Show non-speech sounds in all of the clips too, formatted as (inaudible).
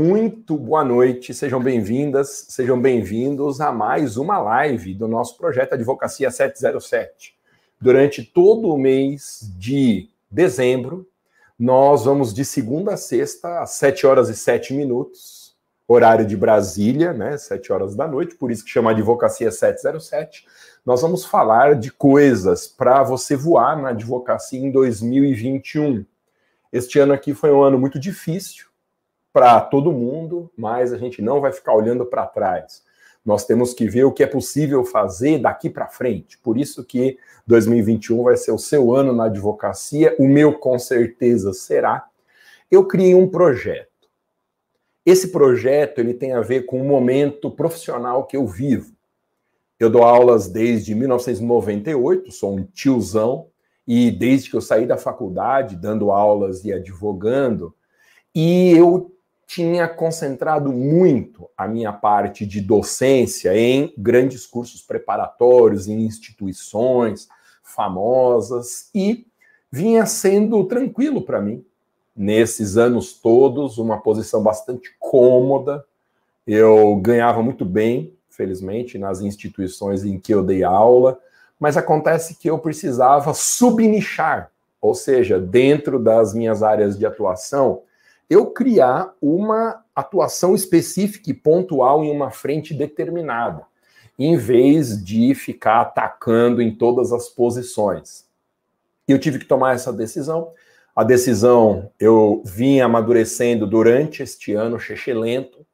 muito boa noite, sejam bem-vindas, sejam bem-vindos a mais uma live do nosso projeto Advocacia 707. Durante todo o mês de dezembro, nós vamos de segunda a sexta, às 7 horas e 7 minutos, horário de Brasília, né, 7 horas da noite, por isso que chama Advocacia 707. Nós vamos falar de coisas para você voar na advocacia em 2021. Este ano aqui foi um ano muito difícil, para todo mundo, mas a gente não vai ficar olhando para trás. Nós temos que ver o que é possível fazer daqui para frente. Por isso que 2021 vai ser o seu ano na advocacia, o meu com certeza será. Eu criei um projeto. Esse projeto ele tem a ver com o momento profissional que eu vivo. Eu dou aulas desde 1998, sou um tiozão, e desde que eu saí da faculdade, dando aulas e advogando, e eu tinha concentrado muito a minha parte de docência em grandes cursos preparatórios, em instituições famosas, e vinha sendo tranquilo para mim. Nesses anos todos, uma posição bastante cômoda, eu ganhava muito bem, felizmente, nas instituições em que eu dei aula, mas acontece que eu precisava subnichar, ou seja, dentro das minhas áreas de atuação, eu criar uma atuação específica e pontual em uma frente determinada, em vez de ficar atacando em todas as posições. E eu tive que tomar essa decisão. A decisão eu vim amadurecendo durante este ano lento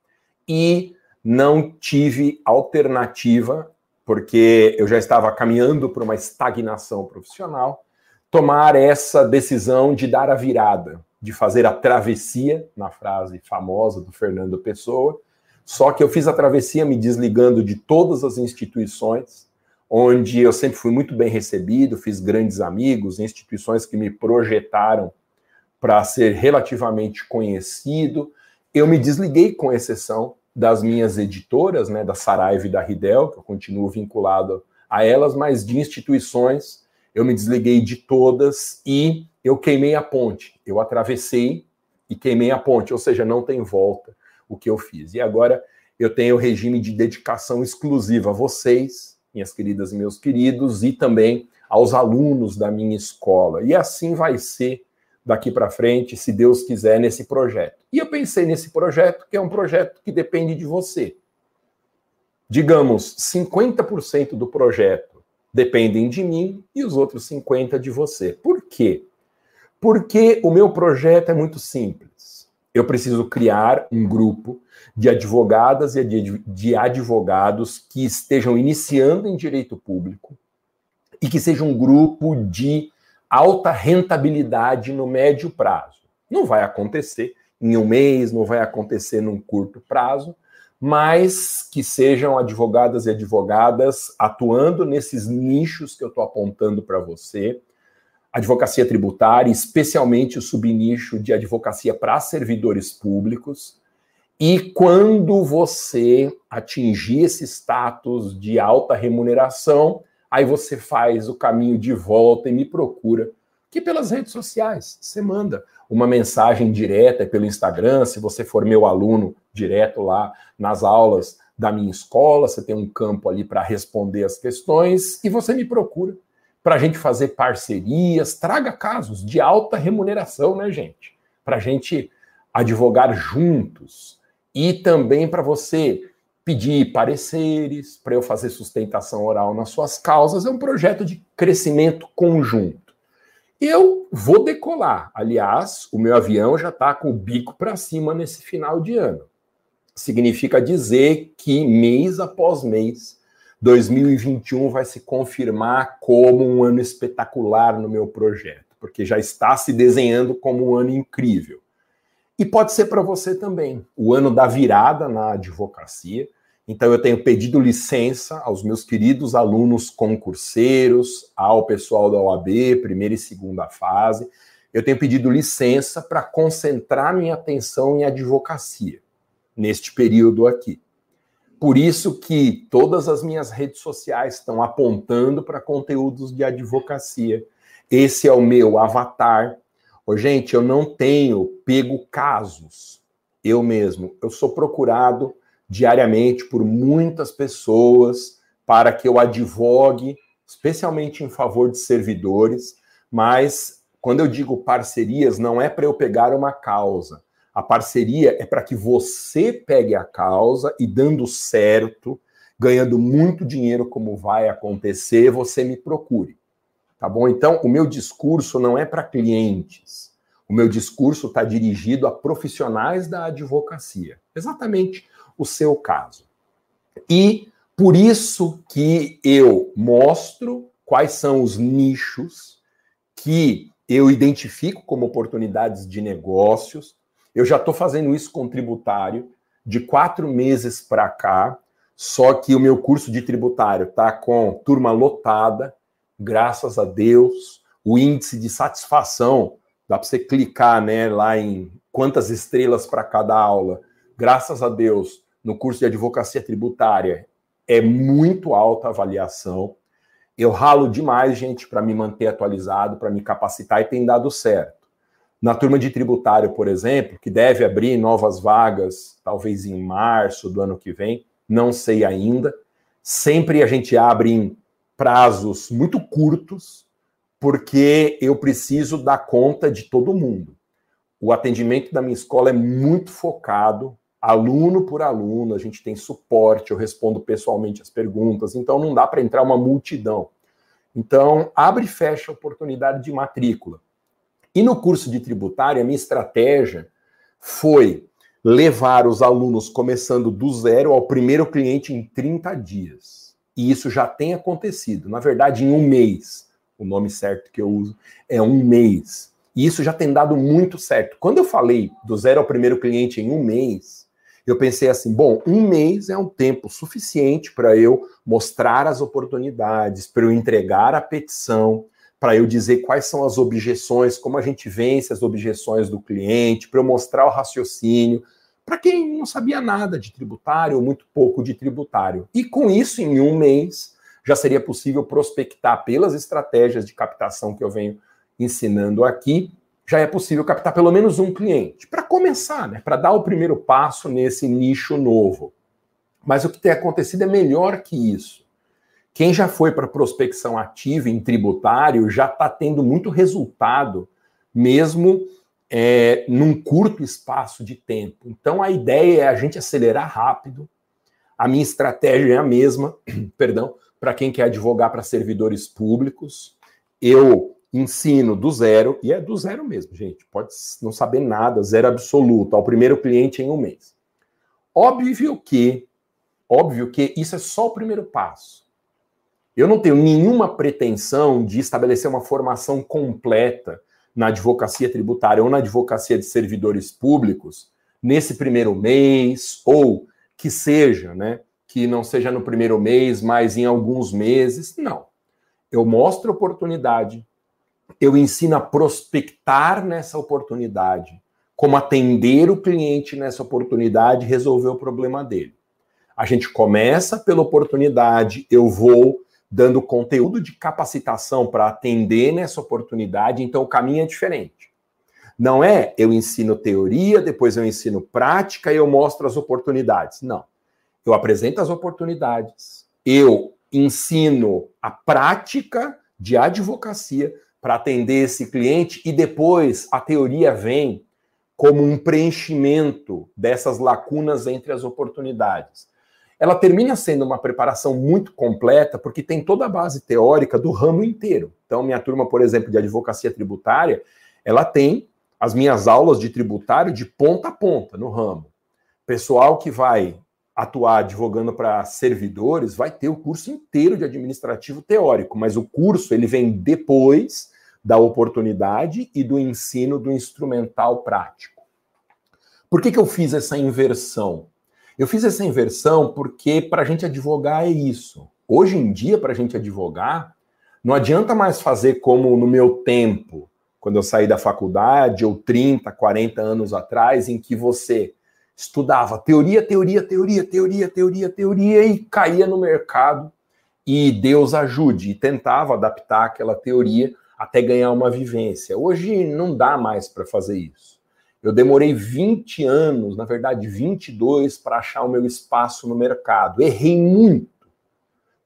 e não tive alternativa, porque eu já estava caminhando para uma estagnação profissional, tomar essa decisão de dar a virada, de fazer a travessia, na frase famosa do Fernando Pessoa. Só que eu fiz a travessia me desligando de todas as instituições, onde eu sempre fui muito bem recebido, fiz grandes amigos, instituições que me projetaram para ser relativamente conhecido. Eu me desliguei, com exceção das minhas editoras, né, da Saraiva e da Ridel, que eu continuo vinculado a elas, mas de instituições eu me desliguei de todas e eu queimei a ponte. Eu atravessei e queimei a ponte, ou seja, não tem volta o que eu fiz. E agora eu tenho regime de dedicação exclusiva a vocês, minhas queridas e meus queridos, e também aos alunos da minha escola. E assim vai ser daqui para frente, se Deus quiser, nesse projeto. E eu pensei nesse projeto, que é um projeto que depende de você. Digamos, 50% do projeto dependem de mim e os outros 50% de você. Por quê? Porque o meu projeto é muito simples. Eu preciso criar um grupo de advogadas e de advogados que estejam iniciando em direito público e que seja um grupo de alta rentabilidade no médio prazo. Não vai acontecer em um mês, não vai acontecer num curto prazo, mas que sejam advogadas e advogadas atuando nesses nichos que eu estou apontando para você, advocacia tributária, especialmente o subnicho de advocacia para servidores públicos. E quando você atingir esse status de alta remuneração, aí você faz o caminho de volta e me procura, que pelas redes sociais, você manda uma mensagem direta pelo Instagram, se você for meu aluno direto lá nas aulas da minha escola, você tem um campo ali para responder as questões e você me procura para a gente fazer parcerias, traga casos de alta remuneração, né, gente? Para a gente advogar juntos e também para você pedir pareceres, para eu fazer sustentação oral nas suas causas. É um projeto de crescimento conjunto. Eu vou decolar. Aliás, o meu avião já está com o bico para cima nesse final de ano. Significa dizer que mês após mês 2021 vai se confirmar como um ano espetacular no meu projeto, porque já está se desenhando como um ano incrível. E pode ser para você também, o ano da virada na advocacia. Então, eu tenho pedido licença aos meus queridos alunos concurseiros, ao pessoal da OAB, primeira e segunda fase. Eu tenho pedido licença para concentrar minha atenção em advocacia, neste período aqui. Por isso que todas as minhas redes sociais estão apontando para conteúdos de advocacia. Esse é o meu avatar. Ô, gente, eu não tenho pego casos. eu mesmo, eu sou procurado diariamente por muitas pessoas para que eu advogue, especialmente em favor de servidores, mas quando eu digo parcerias, não é para eu pegar uma causa. A parceria é para que você pegue a causa e dando certo, ganhando muito dinheiro como vai acontecer, você me procure. Tá bom? Então, o meu discurso não é para clientes. O meu discurso está dirigido a profissionais da advocacia. Exatamente o seu caso. E por isso que eu mostro quais são os nichos que eu identifico como oportunidades de negócios. Eu já estou fazendo isso com tributário de quatro meses para cá, só que o meu curso de tributário está com turma lotada, graças a Deus. O índice de satisfação, dá para você clicar né, lá em quantas estrelas para cada aula. Graças a Deus, no curso de advocacia tributária, é muito alta a avaliação. Eu ralo demais, gente, para me manter atualizado, para me capacitar e tem dado certo. Na turma de tributário, por exemplo, que deve abrir novas vagas, talvez em março do ano que vem, não sei ainda. Sempre a gente abre em prazos muito curtos, porque eu preciso dar conta de todo mundo. O atendimento da minha escola é muito focado, aluno por aluno, a gente tem suporte, eu respondo pessoalmente as perguntas, então não dá para entrar uma multidão. Então, abre e fecha a oportunidade de matrícula. E no curso de tributária, a minha estratégia foi levar os alunos começando do zero ao primeiro cliente em 30 dias. E isso já tem acontecido. Na verdade, em um mês. O nome certo que eu uso é um mês. E isso já tem dado muito certo. Quando eu falei do zero ao primeiro cliente em um mês, eu pensei assim: bom, um mês é um tempo suficiente para eu mostrar as oportunidades, para eu entregar a petição, para eu dizer quais são as objeções, como a gente vence as objeções do cliente, para eu mostrar o raciocínio, para quem não sabia nada de tributário ou muito pouco de tributário. E com isso, em um mês, já seria possível prospectar pelas estratégias de captação que eu venho ensinando aqui, já é possível captar pelo menos um cliente, para começar, né, para dar o primeiro passo nesse nicho novo. Mas o que tem acontecido é melhor que isso. Quem já foi para prospecção ativa em tributário já está tendo muito resultado, mesmo é, num curto espaço de tempo. Então a ideia é a gente acelerar rápido. A minha estratégia é a mesma, (clears throat) perdão, para quem quer advogar para servidores públicos. Eu ensino do zero, e é do zero mesmo, gente. Pode não saber nada, zero absoluto, ao primeiro cliente em um mês. Óbvio que, óbvio que isso é só o primeiro passo. Eu não tenho nenhuma pretensão de estabelecer uma formação completa na advocacia tributária ou na advocacia de servidores públicos nesse primeiro mês, ou que seja, né? Que não seja no primeiro mês, mas em alguns meses. Não. Eu mostro oportunidade, eu ensino a prospectar nessa oportunidade, como atender o cliente nessa oportunidade e resolver o problema dele. A gente começa pela oportunidade, eu vou dando conteúdo de capacitação para atender nessa oportunidade, então o caminho é diferente. Não é eu ensino teoria, depois eu ensino prática e eu mostro as oportunidades. Não. Eu apresento as oportunidades, eu ensino a prática de advocacia para atender esse cliente e depois a teoria vem como um preenchimento dessas lacunas entre as oportunidades ela termina sendo uma preparação muito completa, porque tem toda a base teórica do ramo inteiro. Então, minha turma, por exemplo, de advocacia tributária, ela tem as minhas aulas de tributário de ponta a ponta no ramo. Pessoal que vai atuar advogando para servidores vai ter o curso inteiro de administrativo teórico, mas o curso ele vem depois da oportunidade e do ensino do instrumental prático. Por que, que eu fiz essa inversão? Eu fiz essa inversão porque para a gente advogar é isso. Hoje em dia, para a gente advogar, não adianta mais fazer como no meu tempo, quando eu saí da faculdade, ou 30, 40 anos atrás, em que você estudava teoria, teoria, teoria, teoria, teoria, teoria e caía no mercado e Deus ajude, e tentava adaptar aquela teoria até ganhar uma vivência. Hoje não dá mais para fazer isso. Eu demorei 20 anos, na verdade 22, para achar o meu espaço no mercado. Errei muito,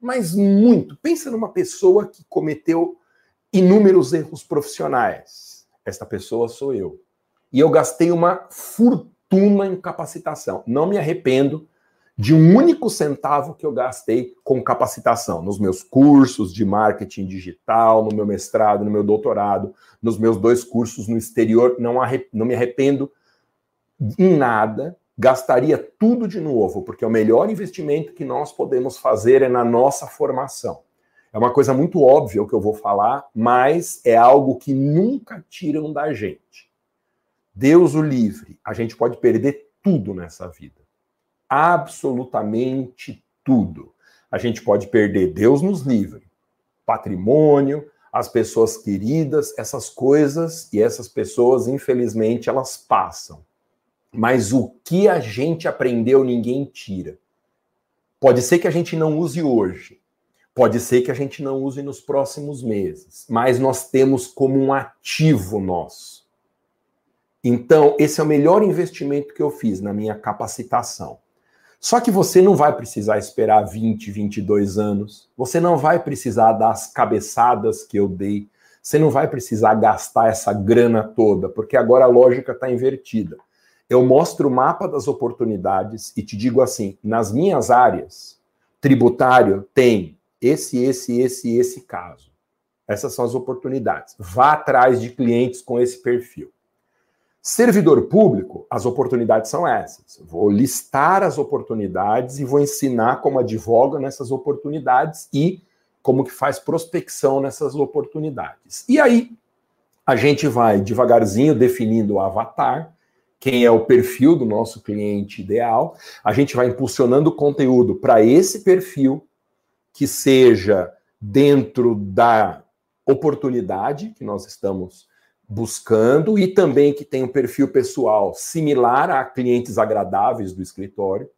mas muito. Pensa numa pessoa que cometeu inúmeros erros profissionais. Esta pessoa sou eu. E eu gastei uma fortuna em capacitação. Não me arrependo de um único centavo que eu gastei com capacitação, nos meus cursos de marketing digital, no meu mestrado, no meu doutorado, nos meus dois cursos no exterior, não, não me arrependo em nada, gastaria tudo de novo, porque o melhor investimento que nós podemos fazer é na nossa formação. É uma coisa muito óbvia o que eu vou falar, mas é algo que nunca tiram da gente. Deus o livre, a gente pode perder tudo nessa vida absolutamente tudo. A gente pode perder, Deus nos livre, patrimônio, as pessoas queridas, essas coisas e essas pessoas, infelizmente, elas passam. Mas o que a gente aprendeu, ninguém tira. Pode ser que a gente não use hoje, pode ser que a gente não use nos próximos meses, mas nós temos como um ativo nosso. Então, esse é o melhor investimento que eu fiz na minha capacitação. Só que você não vai precisar esperar 20, 22 anos. Você não vai precisar das cabeçadas que eu dei. Você não vai precisar gastar essa grana toda, porque agora a lógica está invertida. Eu mostro o mapa das oportunidades e te digo assim: nas minhas áreas, tributário tem esse, esse, esse esse caso. Essas são as oportunidades. Vá atrás de clientes com esse perfil. Servidor público, as oportunidades são essas. Vou listar as oportunidades e vou ensinar como advoga nessas oportunidades e como que faz prospecção nessas oportunidades. E aí a gente vai devagarzinho definindo o avatar, quem é o perfil do nosso cliente ideal. A gente vai impulsionando conteúdo para esse perfil que seja dentro da oportunidade que nós estamos buscando e também que tem um perfil pessoal similar a clientes agradáveis do escritório.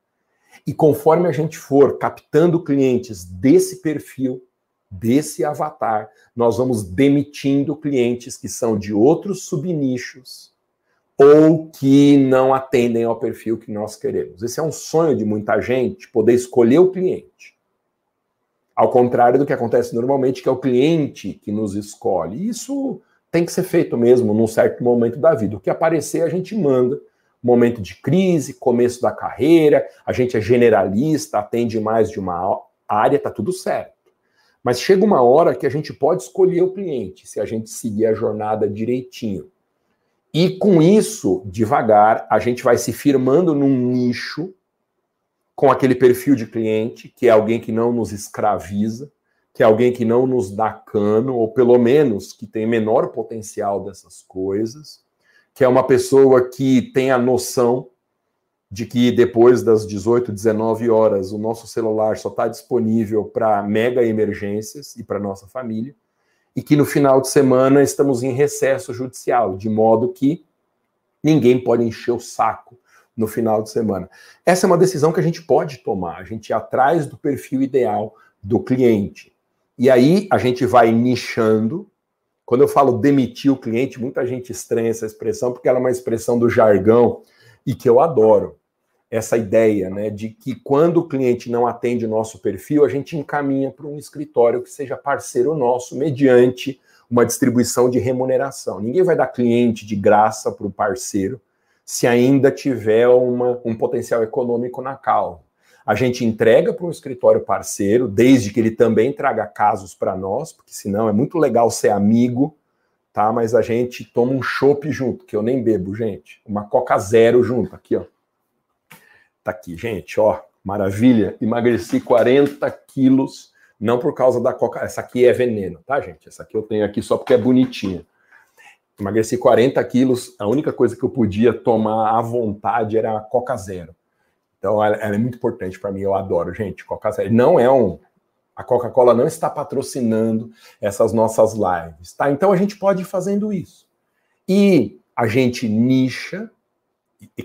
E conforme a gente for captando clientes desse perfil, desse avatar, nós vamos demitindo clientes que são de outros subnichos ou que não atendem ao perfil que nós queremos. Esse é um sonho de muita gente, poder escolher o cliente. Ao contrário do que acontece normalmente, que é o cliente que nos escolhe. Isso tem que ser feito mesmo num certo momento da vida. O que aparecer, a gente manda. Momento de crise, começo da carreira, a gente é generalista, atende mais de uma área, tá tudo certo. Mas chega uma hora que a gente pode escolher o cliente, se a gente seguir a jornada direitinho. E com isso, devagar, a gente vai se firmando num nicho com aquele perfil de cliente, que é alguém que não nos escraviza, que é alguém que não nos dá cano, ou pelo menos que tem menor potencial dessas coisas, que é uma pessoa que tem a noção de que depois das 18, 19 horas o nosso celular só está disponível para mega emergências e para nossa família, e que no final de semana estamos em recesso judicial, de modo que ninguém pode encher o saco no final de semana. Essa é uma decisão que a gente pode tomar, a gente atrás do perfil ideal do cliente. E aí a gente vai nichando. Quando eu falo demitir o cliente, muita gente estranha essa expressão, porque ela é uma expressão do jargão e que eu adoro. Essa ideia né, de que quando o cliente não atende o nosso perfil, a gente encaminha para um escritório que seja parceiro nosso, mediante uma distribuição de remuneração. Ninguém vai dar cliente de graça para o parceiro se ainda tiver uma, um potencial econômico na causa. A gente entrega para um escritório parceiro, desde que ele também traga casos para nós, porque senão é muito legal ser amigo, tá? Mas a gente toma um chopp junto, que eu nem bebo, gente. Uma Coca Zero junto, aqui, ó. Tá aqui, gente, ó. Maravilha. Emagreci 40 quilos, não por causa da Coca. Essa aqui é veneno, tá, gente? Essa aqui eu tenho aqui só porque é bonitinha. Emagreci 40 quilos, a única coisa que eu podia tomar à vontade era a Coca Zero. Então, ela, ela é muito importante para mim. Eu adoro, gente. Coca-Cola não é um. A Coca-Cola não está patrocinando essas nossas lives, tá? Então a gente pode ir fazendo isso. E a gente nicha,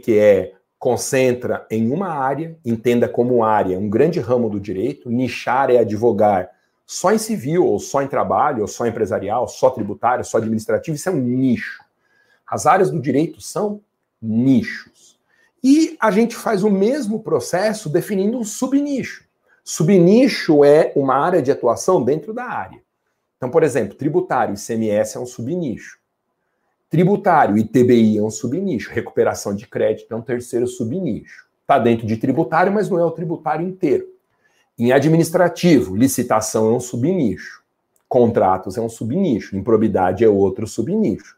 que é concentra em uma área, entenda como área, um grande ramo do direito. Nichar é advogar só em civil, ou só em trabalho, ou só empresarial, só tributário, só administrativo. Isso é um nicho. As áreas do direito são nichos. E a gente faz o mesmo processo definindo um subnicho. Subnicho é uma área de atuação dentro da área. Então, por exemplo, tributário, ICMS é um subnicho. Tributário, ITBI é um subnicho. Recuperação de crédito é um terceiro subnicho. Está dentro de tributário, mas não é o tributário inteiro. Em administrativo, licitação é um subnicho. Contratos é um subnicho. Improbidade é outro subnicho.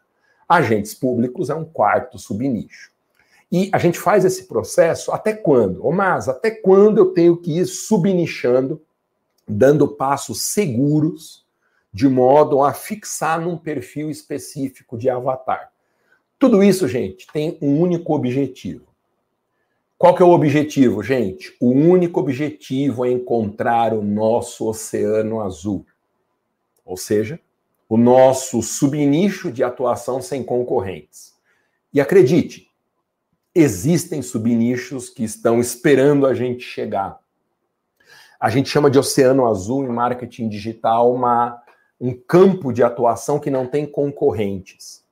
Agentes públicos é um quarto subnicho. E a gente faz esse processo até quando? Ô, mas até quando eu tenho que ir subnichando, dando passos seguros, de modo a fixar num perfil específico de avatar? Tudo isso, gente, tem um único objetivo. Qual que é o objetivo, gente? O único objetivo é encontrar o nosso oceano azul. Ou seja, o nosso subnicho de atuação sem concorrentes. E acredite, existem subnichos que estão esperando a gente chegar. A gente chama de oceano azul em marketing digital uma, um campo de atuação que não tem concorrentes.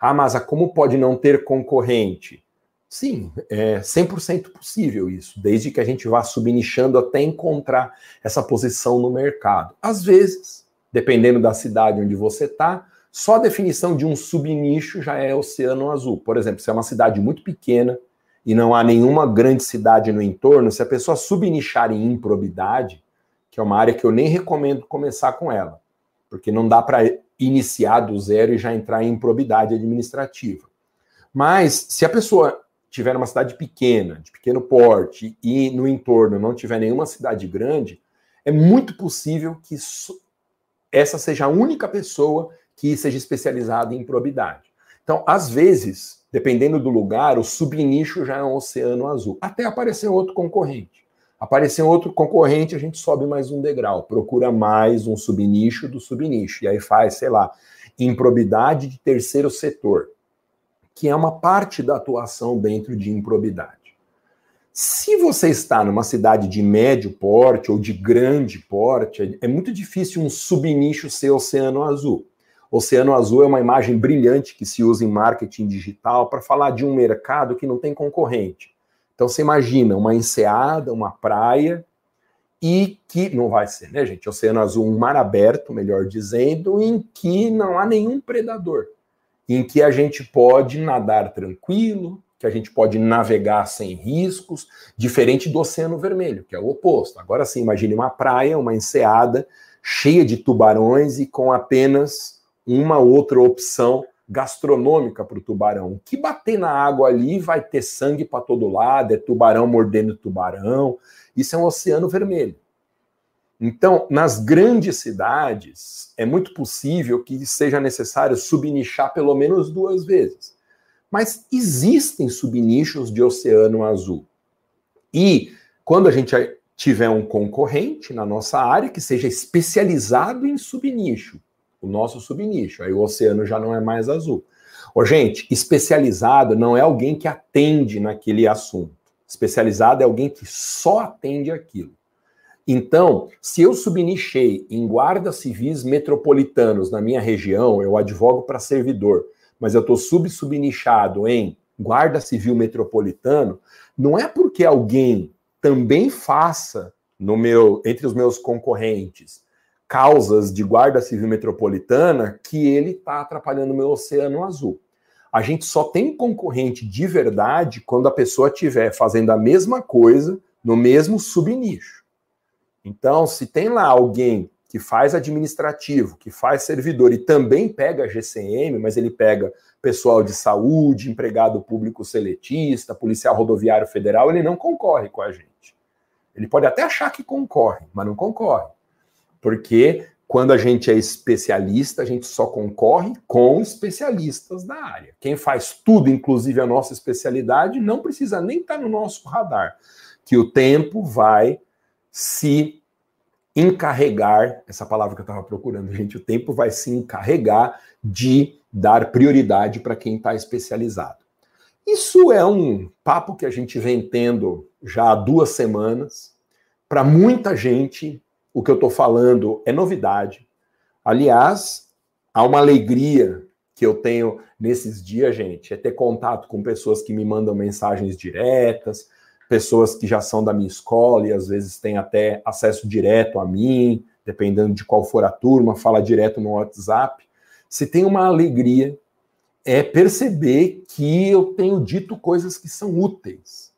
Ah, mas como pode não ter concorrente? Sim, é 100% possível isso, desde que a gente vá subnichando até encontrar essa posição no mercado. Às vezes, dependendo da cidade onde você está, só a definição de um subnicho já é oceano azul. Por exemplo, se é uma cidade muito pequena e não há nenhuma grande cidade no entorno, se a pessoa subnichar em improbidade, que é uma área que eu nem recomendo começar com ela, porque não dá para iniciar do zero e já entrar em improbidade administrativa. Mas se a pessoa tiver uma cidade pequena, de pequeno porte, e no entorno não tiver nenhuma cidade grande, é muito possível que essa seja a única pessoa que seja especializado em probidade. Então, às vezes, dependendo do lugar, o subnicho já é um oceano azul. Até aparecer outro concorrente. Aparecer outro concorrente, a gente sobe mais um degrau, procura mais um subnicho do subnicho. E aí faz, sei lá, improbidade de terceiro setor, que é uma parte da atuação dentro de improbidade. Se você está numa cidade de médio porte ou de grande porte, é muito difícil um subnicho ser oceano azul. Oceano Azul é uma imagem brilhante que se usa em marketing digital para falar de um mercado que não tem concorrente. Então você imagina uma enseada, uma praia e que não vai ser, né, gente? Oceano Azul, um mar aberto, melhor dizendo, em que não há nenhum predador, em que a gente pode nadar tranquilo, que a gente pode navegar sem riscos, diferente do Oceano Vermelho, que é o oposto. Agora sim, imagine uma praia, uma enseada cheia de tubarões e com apenas uma outra opção gastronômica para o tubarão. Que bater na água ali vai ter sangue para todo lado, é tubarão mordendo tubarão. Isso é um oceano vermelho. Então, nas grandes cidades, é muito possível que seja necessário subnichar pelo menos duas vezes. Mas existem subnichos de oceano azul. E quando a gente tiver um concorrente na nossa área que seja especializado em subnicho, o nosso subnicho. Aí o oceano já não é mais azul. Ô, gente, especializado não é alguém que atende naquele assunto. Especializado é alguém que só atende aquilo. Então, se eu subnichei em guardas civis metropolitanos na minha região, eu advogo para servidor, mas eu estou sub-subnichado em guarda civil metropolitano, não é porque alguém também faça no meu entre os meus concorrentes causas de guarda civil metropolitana que ele está atrapalhando o meu oceano azul. A gente só tem concorrente de verdade quando a pessoa estiver fazendo a mesma coisa no mesmo subnicho. Então, se tem lá alguém que faz administrativo, que faz servidor e também pega GCM, mas ele pega pessoal de saúde, empregado público seletista, policial rodoviário federal, ele não concorre com a gente. Ele pode até achar que concorre, mas não concorre. Porque quando a gente é especialista, a gente só concorre com especialistas da área. Quem faz tudo, inclusive a nossa especialidade, não precisa nem estar no nosso radar. Que o tempo vai se encarregar, essa palavra que eu estava procurando, gente, o tempo vai se encarregar de dar prioridade para quem está especializado. Isso é um papo que a gente vem tendo já há duas semanas. Para muita gente, o que eu estou falando é novidade. Aliás, há uma alegria que eu tenho nesses dias, gente, é ter contato com pessoas que me mandam mensagens diretas, pessoas que já são da minha escola e às vezes têm até acesso direto a mim, dependendo de qual for a turma, fala direto no WhatsApp. Se tem uma alegria é perceber que eu tenho dito coisas que são úteis.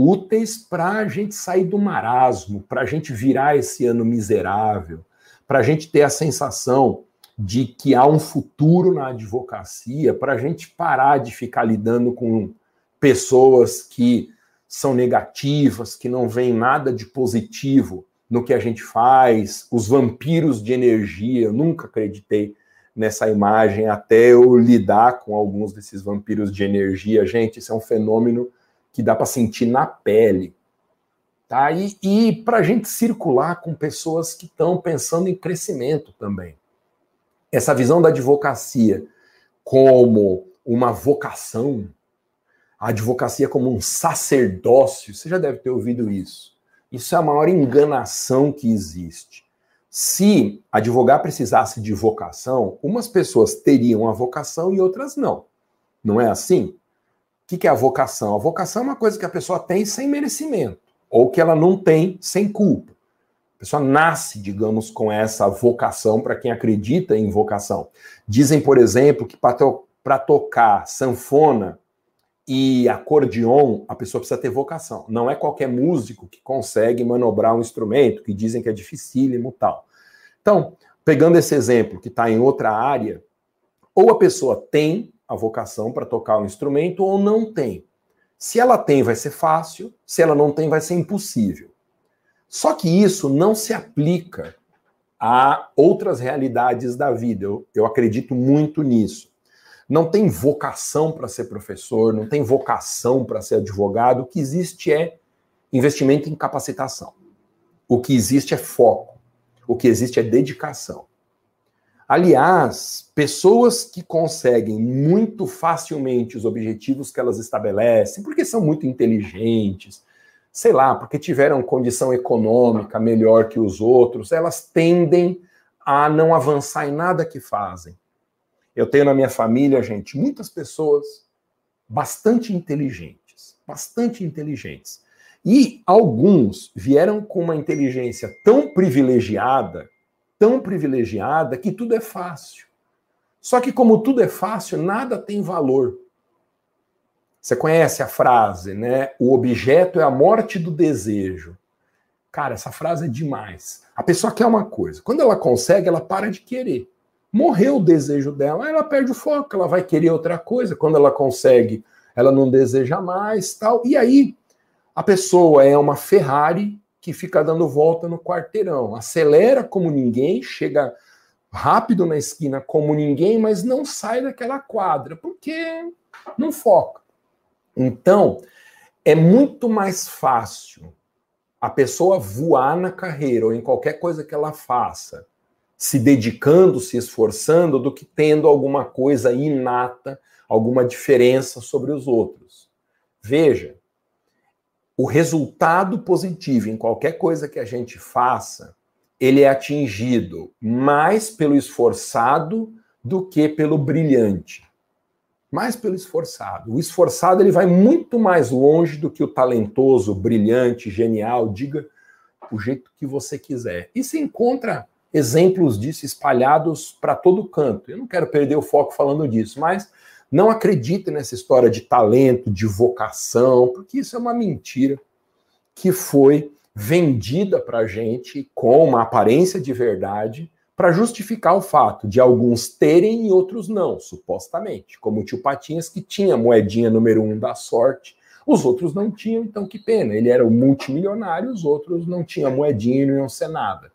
Úteis para a gente sair do marasmo, para a gente virar esse ano miserável, para a gente ter a sensação de que há um futuro na advocacia, para a gente parar de ficar lidando com pessoas que são negativas, que não veem nada de positivo no que a gente faz, os vampiros de energia. Eu nunca acreditei nessa imagem até eu lidar com alguns desses vampiros de energia. Gente, isso é um fenômeno que dá para sentir na pele. Tá? E, e para a gente circular com pessoas que estão pensando em crescimento também. Essa visão da advocacia como uma vocação, a advocacia como um sacerdócio, você já deve ter ouvido isso. Isso é a maior enganação que existe. Se advogar precisasse de vocação, umas pessoas teriam a vocação e outras não. Não é assim? O que é a vocação? A vocação é uma coisa que a pessoa tem sem merecimento, ou que ela não tem sem culpa. A pessoa nasce, digamos, com essa vocação para quem acredita em vocação. Dizem, por exemplo, que para to tocar sanfona e acordeon, a pessoa precisa ter vocação. Não é qualquer músico que consegue manobrar um instrumento, que dizem que é dificílimo tal. Então, pegando esse exemplo que está em outra área, ou a pessoa tem a vocação para tocar um instrumento ou não tem. Se ela tem, vai ser fácil, se ela não tem, vai ser impossível. Só que isso não se aplica a outras realidades da vida. Eu, eu acredito muito nisso. Não tem vocação para ser professor, não tem vocação para ser advogado. O que existe é investimento em capacitação. O que existe é foco. O que existe é dedicação. Aliás, pessoas que conseguem muito facilmente os objetivos que elas estabelecem, porque são muito inteligentes, sei lá, porque tiveram condição econômica melhor que os outros, elas tendem a não avançar em nada que fazem. Eu tenho na minha família, gente, muitas pessoas bastante inteligentes, bastante inteligentes. E alguns vieram com uma inteligência tão privilegiada, tão privilegiada, que tudo é fácil. Só que, como tudo é fácil, nada tem valor. Você conhece a frase, né? O objeto é a morte do desejo. Cara, essa frase é demais. A pessoa quer uma coisa. Quando ela consegue, ela para de querer morreu o desejo dela, ela perde o foco, ela vai querer outra coisa, quando ela consegue, ela não deseja mais, tal. E aí a pessoa é uma Ferrari que fica dando volta no quarteirão, acelera como ninguém, chega rápido na esquina como ninguém, mas não sai daquela quadra, porque não foca. Então, é muito mais fácil a pessoa voar na carreira ou em qualquer coisa que ela faça se dedicando, se esforçando, do que tendo alguma coisa inata, alguma diferença sobre os outros. Veja, o resultado positivo em qualquer coisa que a gente faça, ele é atingido mais pelo esforçado do que pelo brilhante. Mais pelo esforçado. O esforçado ele vai muito mais longe do que o talentoso, brilhante, genial, diga o jeito que você quiser. E se encontra exemplos disso espalhados para todo canto. Eu não quero perder o foco falando disso, mas não acredite nessa história de talento, de vocação, porque isso é uma mentira que foi vendida para a gente com uma aparência de verdade para justificar o fato de alguns terem e outros não, supostamente. Como o tio Patinhas, que tinha moedinha número um da sorte, os outros não tinham, então que pena. Ele era o multimilionário, os outros não tinham moedinha e não iam ser nada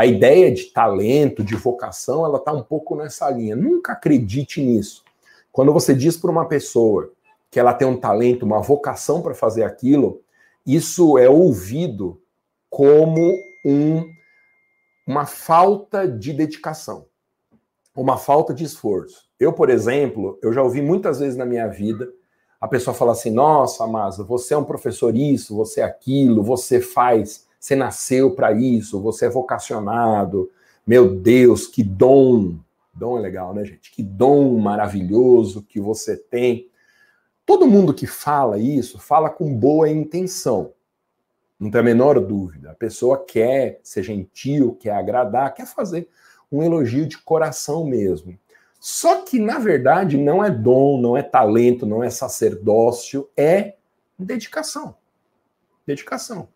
a ideia de talento, de vocação, ela está um pouco nessa linha. Nunca acredite nisso. Quando você diz para uma pessoa que ela tem um talento, uma vocação para fazer aquilo, isso é ouvido como um, uma falta de dedicação, uma falta de esforço. Eu, por exemplo, eu já ouvi muitas vezes na minha vida a pessoa falar assim: "Nossa, Masa, você é um professor isso, você é aquilo, você faz você nasceu para isso, você é vocacionado. Meu Deus, que dom! Dom é legal, né, gente? Que dom maravilhoso que você tem. Todo mundo que fala isso, fala com boa intenção. Não tem a menor dúvida. A pessoa quer ser gentil, quer agradar, quer fazer um elogio de coração mesmo. Só que, na verdade, não é dom, não é talento, não é sacerdócio, é dedicação. Dedicação.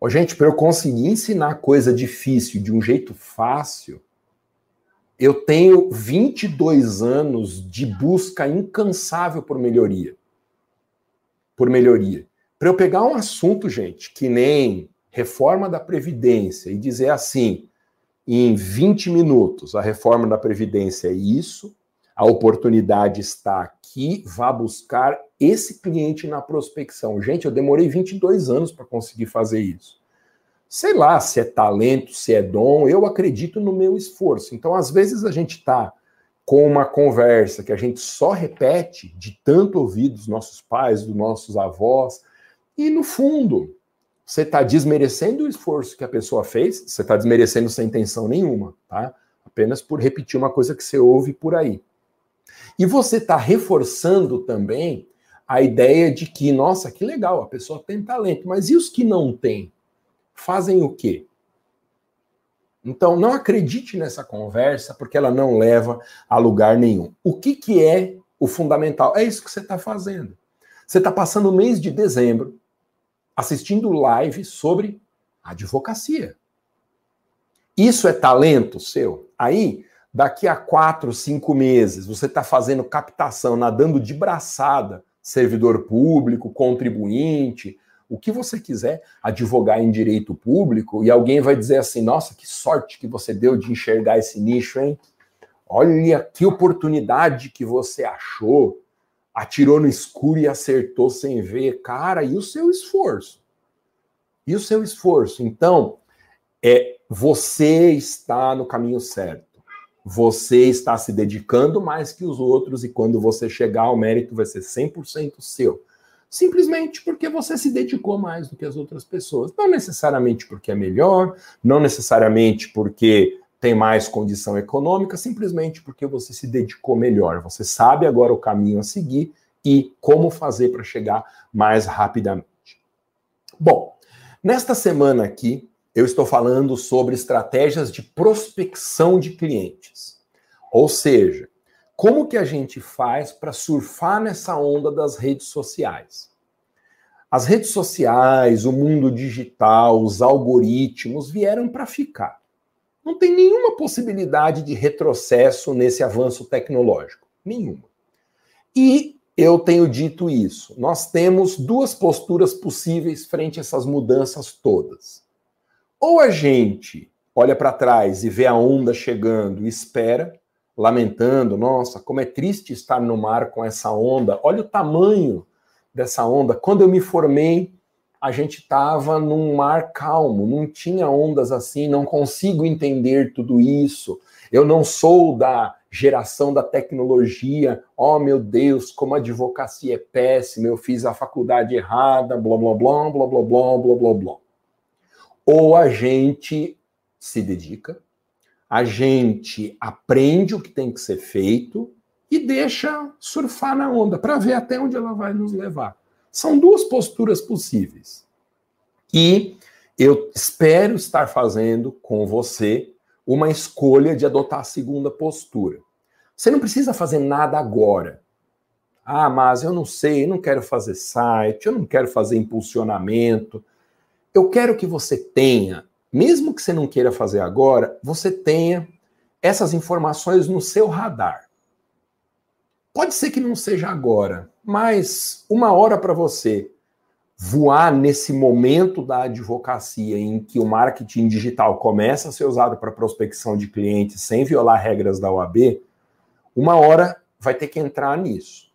Ô, gente, para eu conseguir ensinar coisa difícil de um jeito fácil, eu tenho 22 anos de busca incansável por melhoria. Por melhoria. Para eu pegar um assunto, gente, que nem reforma da Previdência e dizer assim, em 20 minutos, a reforma da Previdência é isso, a oportunidade está aqui, vá buscar esse cliente na prospecção. Gente, eu demorei 22 anos para conseguir fazer isso. Sei lá se é talento, se é dom, eu acredito no meu esforço. Então, às vezes, a gente está com uma conversa que a gente só repete de tanto ouvir dos nossos pais, dos nossos avós, e no fundo, você está desmerecendo o esforço que a pessoa fez, você está desmerecendo sem intenção nenhuma, tá? Apenas por repetir uma coisa que você ouve por aí. E você está reforçando também a ideia de que, nossa, que legal, a pessoa tem talento, mas e os que não têm? Fazem o quê? Então, não acredite nessa conversa, porque ela não leva a lugar nenhum. O que, que é o fundamental? É isso que você está fazendo. Você está passando o mês de dezembro assistindo live sobre advocacia. Isso é talento seu? Aí, daqui a quatro, cinco meses, você está fazendo captação, nadando de braçada, servidor público, contribuinte, o que você quiser, advogar em direito público, e alguém vai dizer assim: nossa, que sorte que você deu de enxergar esse nicho, hein? Olha que oportunidade que você achou atirou no escuro e acertou sem ver. Cara, e o seu esforço? E o seu esforço? Então, é você está no caminho certo. Você está se dedicando mais que os outros e quando você chegar, o mérito vai ser 100% seu. Simplesmente porque você se dedicou mais do que as outras pessoas. Não necessariamente porque é melhor, não necessariamente porque tem mais condição econômica, simplesmente porque você se dedicou melhor. Você sabe agora o caminho a seguir e como fazer para chegar mais rapidamente. Bom, nesta semana aqui, eu estou falando sobre estratégias de prospecção de clientes. Ou seja, como que a gente faz para surfar nessa onda das redes sociais? As redes sociais, o mundo digital, os algoritmos vieram para ficar. Não tem nenhuma possibilidade de retrocesso nesse avanço tecnológico. Nenhuma. E eu tenho dito isso. Nós temos duas posturas possíveis frente a essas mudanças todas. Ou a gente olha para trás e vê a onda chegando e espera, lamentando, nossa, como é triste estar no mar com essa onda. Olha o tamanho dessa onda. Quando eu me formei, a gente estava num mar calmo, não tinha ondas assim, não consigo entender tudo isso. Eu não sou da geração da tecnologia. Oh, meu Deus, como a advocacia é péssima, eu fiz a faculdade errada, blá blá blá, blá blá blá, blá blá blá. Ou a gente se dedica, a gente aprende o que tem que ser feito e deixa surfar na onda para ver até onde ela vai nos levar. São duas posturas possíveis. E eu espero estar fazendo com você uma escolha de adotar a segunda postura. Você não precisa fazer nada agora. Ah, mas eu não sei, eu não quero fazer site, eu não quero fazer impulsionamento. Eu quero que você tenha, mesmo que você não queira fazer agora, você tenha essas informações no seu radar. Pode ser que não seja agora, mas uma hora para você voar nesse momento da advocacia em que o marketing digital começa a ser usado para prospecção de clientes sem violar regras da OAB, uma hora vai ter que entrar nisso.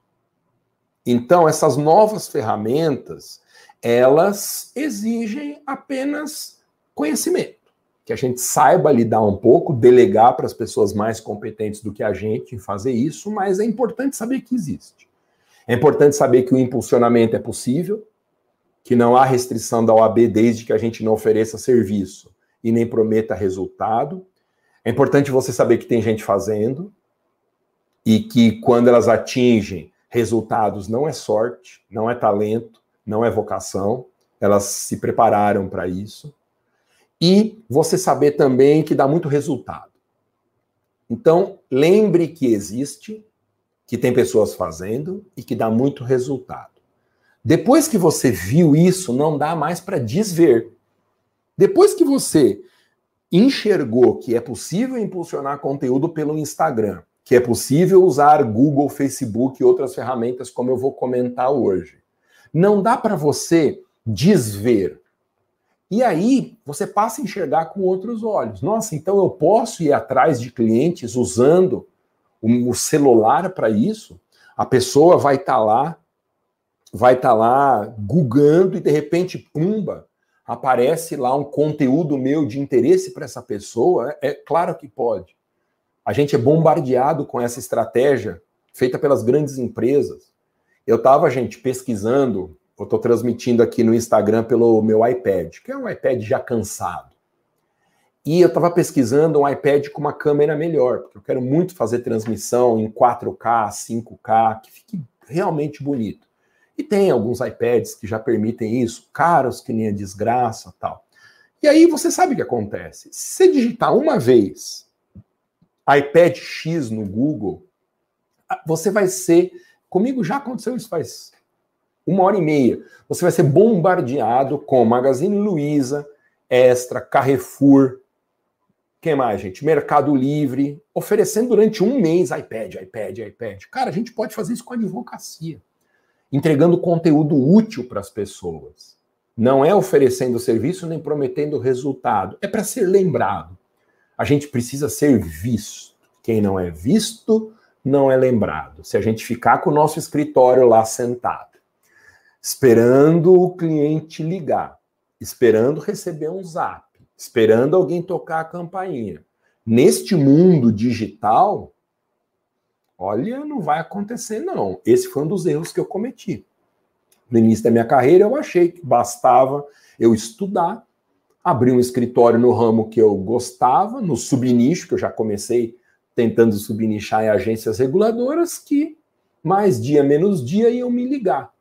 Então, essas novas ferramentas, elas exigem apenas conhecimento que a gente saiba lidar um pouco, delegar para as pessoas mais competentes do que a gente em fazer isso, mas é importante saber que existe. É importante saber que o impulsionamento é possível, que não há restrição da OAB desde que a gente não ofereça serviço e nem prometa resultado. É importante você saber que tem gente fazendo. e que quando elas atingem resultados não é sorte, não é talento, não é vocação, elas se prepararam para isso. E você saber também que dá muito resultado. Então, lembre que existe, que tem pessoas fazendo e que dá muito resultado. Depois que você viu isso, não dá mais para desver. Depois que você enxergou que é possível impulsionar conteúdo pelo Instagram, que é possível usar Google, Facebook e outras ferramentas, como eu vou comentar hoje. Não dá para você desver. E aí você passa a enxergar com outros olhos. Nossa, então eu posso ir atrás de clientes usando o celular para isso? A pessoa vai estar tá lá, vai estar tá lá googando e de repente, pumba, aparece lá um conteúdo meu de interesse para essa pessoa? É claro que pode. A gente é bombardeado com essa estratégia feita pelas grandes empresas. Eu estava, gente, pesquisando, eu estou transmitindo aqui no Instagram pelo meu iPad, que é um iPad já cansado. E eu estava pesquisando um iPad com uma câmera melhor, porque eu quero muito fazer transmissão em 4K, 5K, que fique realmente bonito. E tem alguns iPads que já permitem isso, caros que nem a desgraça tal. E aí você sabe o que acontece. Se você digitar uma vez iPad X no Google, você vai ser. Comigo já aconteceu isso faz uma hora e meia. Você vai ser bombardeado com Magazine Luiza, Extra, Carrefour, quem mais, gente? Mercado Livre, oferecendo durante um mês iPad, iPad, iPad. Cara, a gente pode fazer isso com advocacia, entregando conteúdo útil para as pessoas. Não é oferecendo serviço nem prometendo resultado. É para ser lembrado a gente precisa ser visto. Quem não é visto não é lembrado. Se a gente ficar com o nosso escritório lá sentado, esperando o cliente ligar, esperando receber um zap, esperando alguém tocar a campainha, neste mundo digital, olha, não vai acontecer não. Esse foi um dos erros que eu cometi. No início da minha carreira, eu achei que bastava eu estudar, abri um escritório no ramo que eu gostava, no subnicho, que eu já comecei tentando subnichar em agências reguladoras, que mais dia menos dia iam me ligar.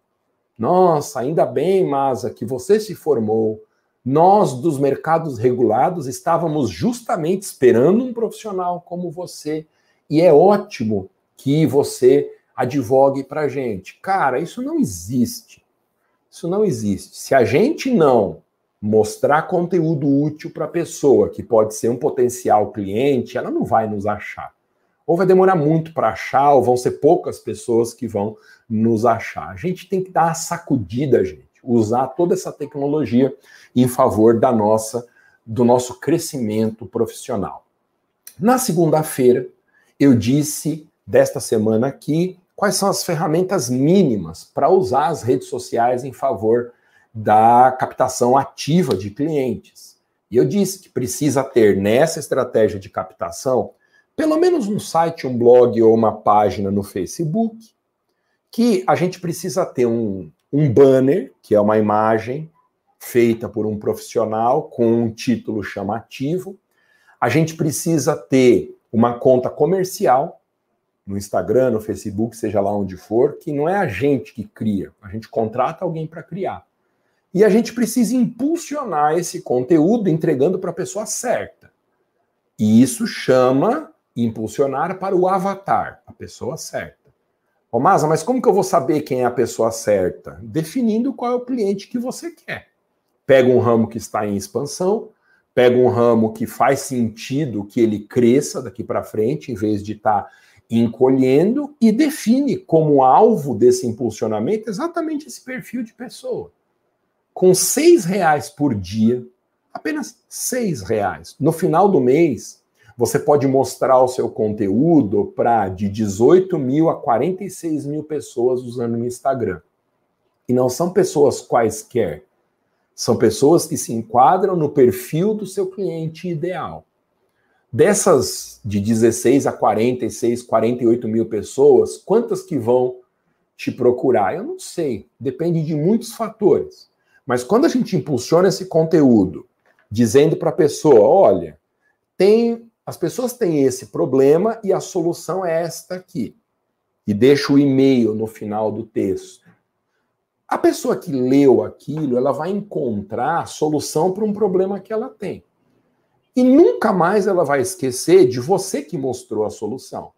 Nossa, ainda bem, Masa, que você se formou. Nós, dos mercados regulados, estávamos justamente esperando um profissional como você. E é ótimo que você advogue para a gente. Cara, isso não existe. Isso não existe. Se a gente não mostrar conteúdo útil para a pessoa, que pode ser um potencial cliente, ela não vai nos achar. Ou vai demorar muito para achar, ou vão ser poucas pessoas que vão nos achar. A gente tem que dar a sacudida, gente, usar toda essa tecnologia em favor da nossa do nosso crescimento profissional. Na segunda-feira, eu disse desta semana aqui quais são as ferramentas mínimas para usar as redes sociais em favor da captação ativa de clientes. E eu disse que precisa ter nessa estratégia de captação pelo menos um site, um blog ou uma página no Facebook, que a gente precisa ter um, um banner, que é uma imagem feita por um profissional com um título chamativo. A gente precisa ter uma conta comercial no Instagram, no Facebook, seja lá onde for, que não é a gente que cria, a gente contrata alguém para criar. E a gente precisa impulsionar esse conteúdo entregando para a pessoa certa. E isso chama impulsionar para o avatar, a pessoa certa. Ô, Masa, mas como que eu vou saber quem é a pessoa certa? Definindo qual é o cliente que você quer. Pega um ramo que está em expansão, pega um ramo que faz sentido que ele cresça daqui para frente, em vez de estar tá encolhendo, e define como alvo desse impulsionamento exatamente esse perfil de pessoa com seis reais por dia, apenas seis reais. No final do mês, você pode mostrar o seu conteúdo para de 18 mil a 46 mil pessoas usando o Instagram. E não são pessoas quaisquer. São pessoas que se enquadram no perfil do seu cliente ideal. Dessas de 16 a 46, 48 mil pessoas, quantas que vão te procurar? Eu não sei. Depende de muitos fatores. Mas quando a gente impulsiona esse conteúdo, dizendo para a pessoa: olha, tem as pessoas têm esse problema e a solução é esta aqui. E deixo o e-mail no final do texto. A pessoa que leu aquilo, ela vai encontrar solução para um problema que ela tem. E nunca mais ela vai esquecer de você que mostrou a solução.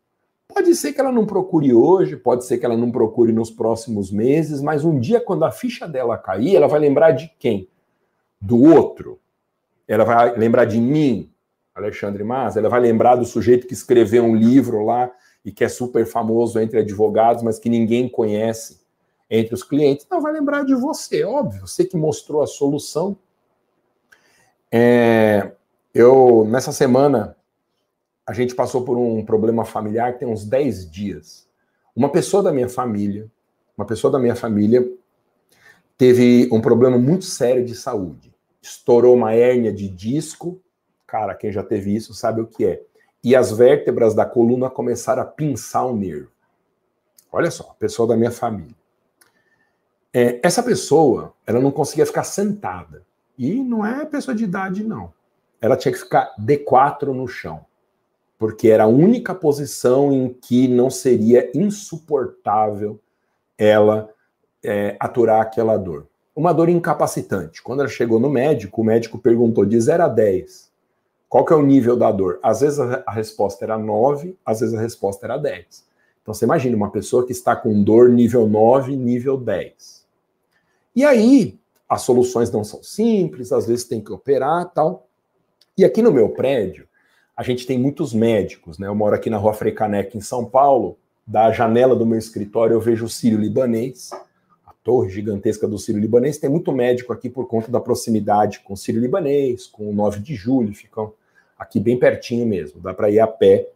Pode ser que ela não procure hoje, pode ser que ela não procure nos próximos meses, mas um dia, quando a ficha dela cair, ela vai lembrar de quem? Do outro. Ela vai lembrar de mim, Alexandre Mas, ela vai lembrar do sujeito que escreveu um livro lá e que é super famoso entre advogados, mas que ninguém conhece entre os clientes. Não, vai lembrar de você, óbvio, você que mostrou a solução. É, eu, nessa semana, a gente passou por um problema familiar tem uns 10 dias. Uma pessoa da minha família, uma pessoa da minha família teve um problema muito sério de saúde. Estourou uma hérnia de disco Cara, quem já teve isso sabe o que é. E as vértebras da coluna começaram a pinçar o nervo. Olha só, pessoa da minha família. É, essa pessoa, ela não conseguia ficar sentada. E não é pessoa de idade, não. Ela tinha que ficar D4 no chão. Porque era a única posição em que não seria insuportável ela é, aturar aquela dor. Uma dor incapacitante. Quando ela chegou no médico, o médico perguntou de 0 a 10 qual que é o nível da dor? Às vezes a resposta era 9, às vezes a resposta era 10. Então você imagina uma pessoa que está com dor nível 9, nível 10. E aí, as soluções não são simples, às vezes tem que operar tal. E aqui no meu prédio, a gente tem muitos médicos, né? Eu moro aqui na rua Freicaneca, em São Paulo. Da janela do meu escritório eu vejo o Sírio Libanês, torre gigantesca do Sírio Libanês. Tem muito médico aqui por conta da proximidade com o Sírio Libanês, com o 9 de julho, ficam aqui bem pertinho mesmo, dá para ir a pé,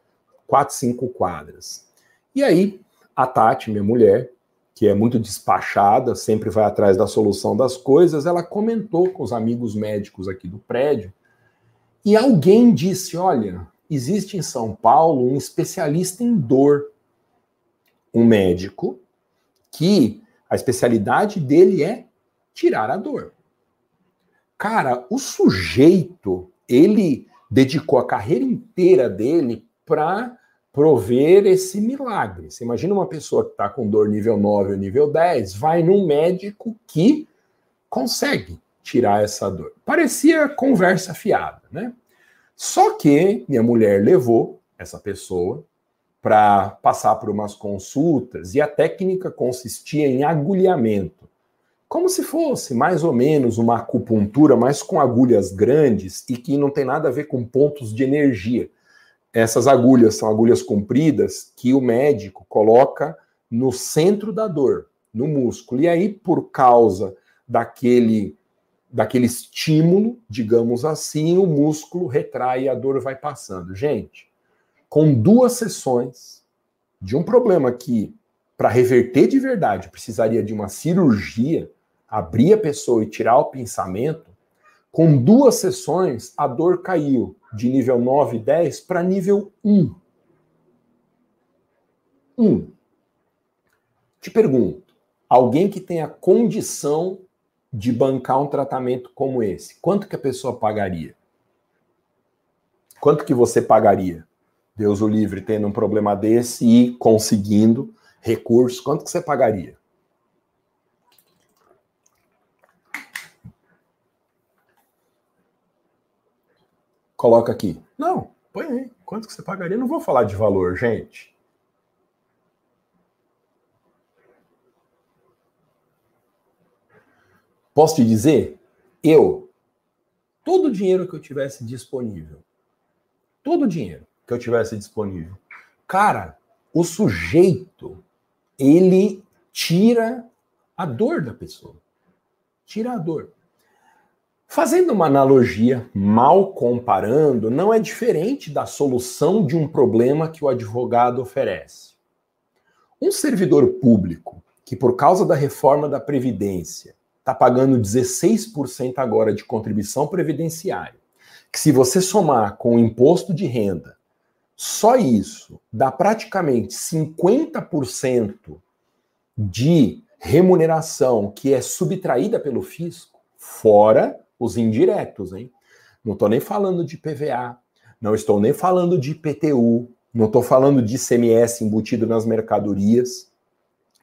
quatro, cinco quadras. E aí, a Tati, minha mulher, que é muito despachada, sempre vai atrás da solução das coisas, ela comentou com os amigos médicos aqui do prédio, e alguém disse: Olha, existe em São Paulo um especialista em dor, um médico, que a especialidade dele é tirar a dor. Cara, o sujeito, ele dedicou a carreira inteira dele para prover esse milagre. Você imagina uma pessoa que está com dor nível 9 ou nível 10, vai num médico que consegue tirar essa dor. Parecia conversa fiada, né? Só que minha mulher levou essa pessoa para passar por umas consultas e a técnica consistia em agulhamento como se fosse mais ou menos uma acupuntura, mas com agulhas grandes e que não tem nada a ver com pontos de energia. Essas agulhas são agulhas compridas que o médico coloca no centro da dor, no músculo. E aí, por causa daquele, daquele estímulo, digamos assim, o músculo retrai e a dor vai passando. Gente, com duas sessões de um problema que, para reverter de verdade, precisaria de uma cirurgia, abrir a pessoa e tirar o pensamento, com duas sessões, a dor caiu de nível 9 e 10 para nível 1. 1. Te pergunto, alguém que tenha condição de bancar um tratamento como esse, quanto que a pessoa pagaria? Quanto que você pagaria? Deus o livre tendo um problema desse e conseguindo recursos, quanto que você pagaria? coloca aqui. Não, põe aí. Quanto que você pagaria? Não vou falar de valor, gente. Posso te dizer? Eu, todo o dinheiro que eu tivesse disponível, todo o dinheiro que eu tivesse disponível, cara, o sujeito, ele tira a dor da pessoa. Tira a dor. Fazendo uma analogia, mal comparando, não é diferente da solução de um problema que o advogado oferece. Um servidor público que, por causa da reforma da Previdência, está pagando 16% agora de contribuição previdenciária, que se você somar com o imposto de renda, só isso dá praticamente 50% de remuneração que é subtraída pelo fisco, fora os indiretos, hein? Não estou nem falando de PVA, Não estou nem falando de IPTU, não estou falando de ICMS embutido nas mercadorias.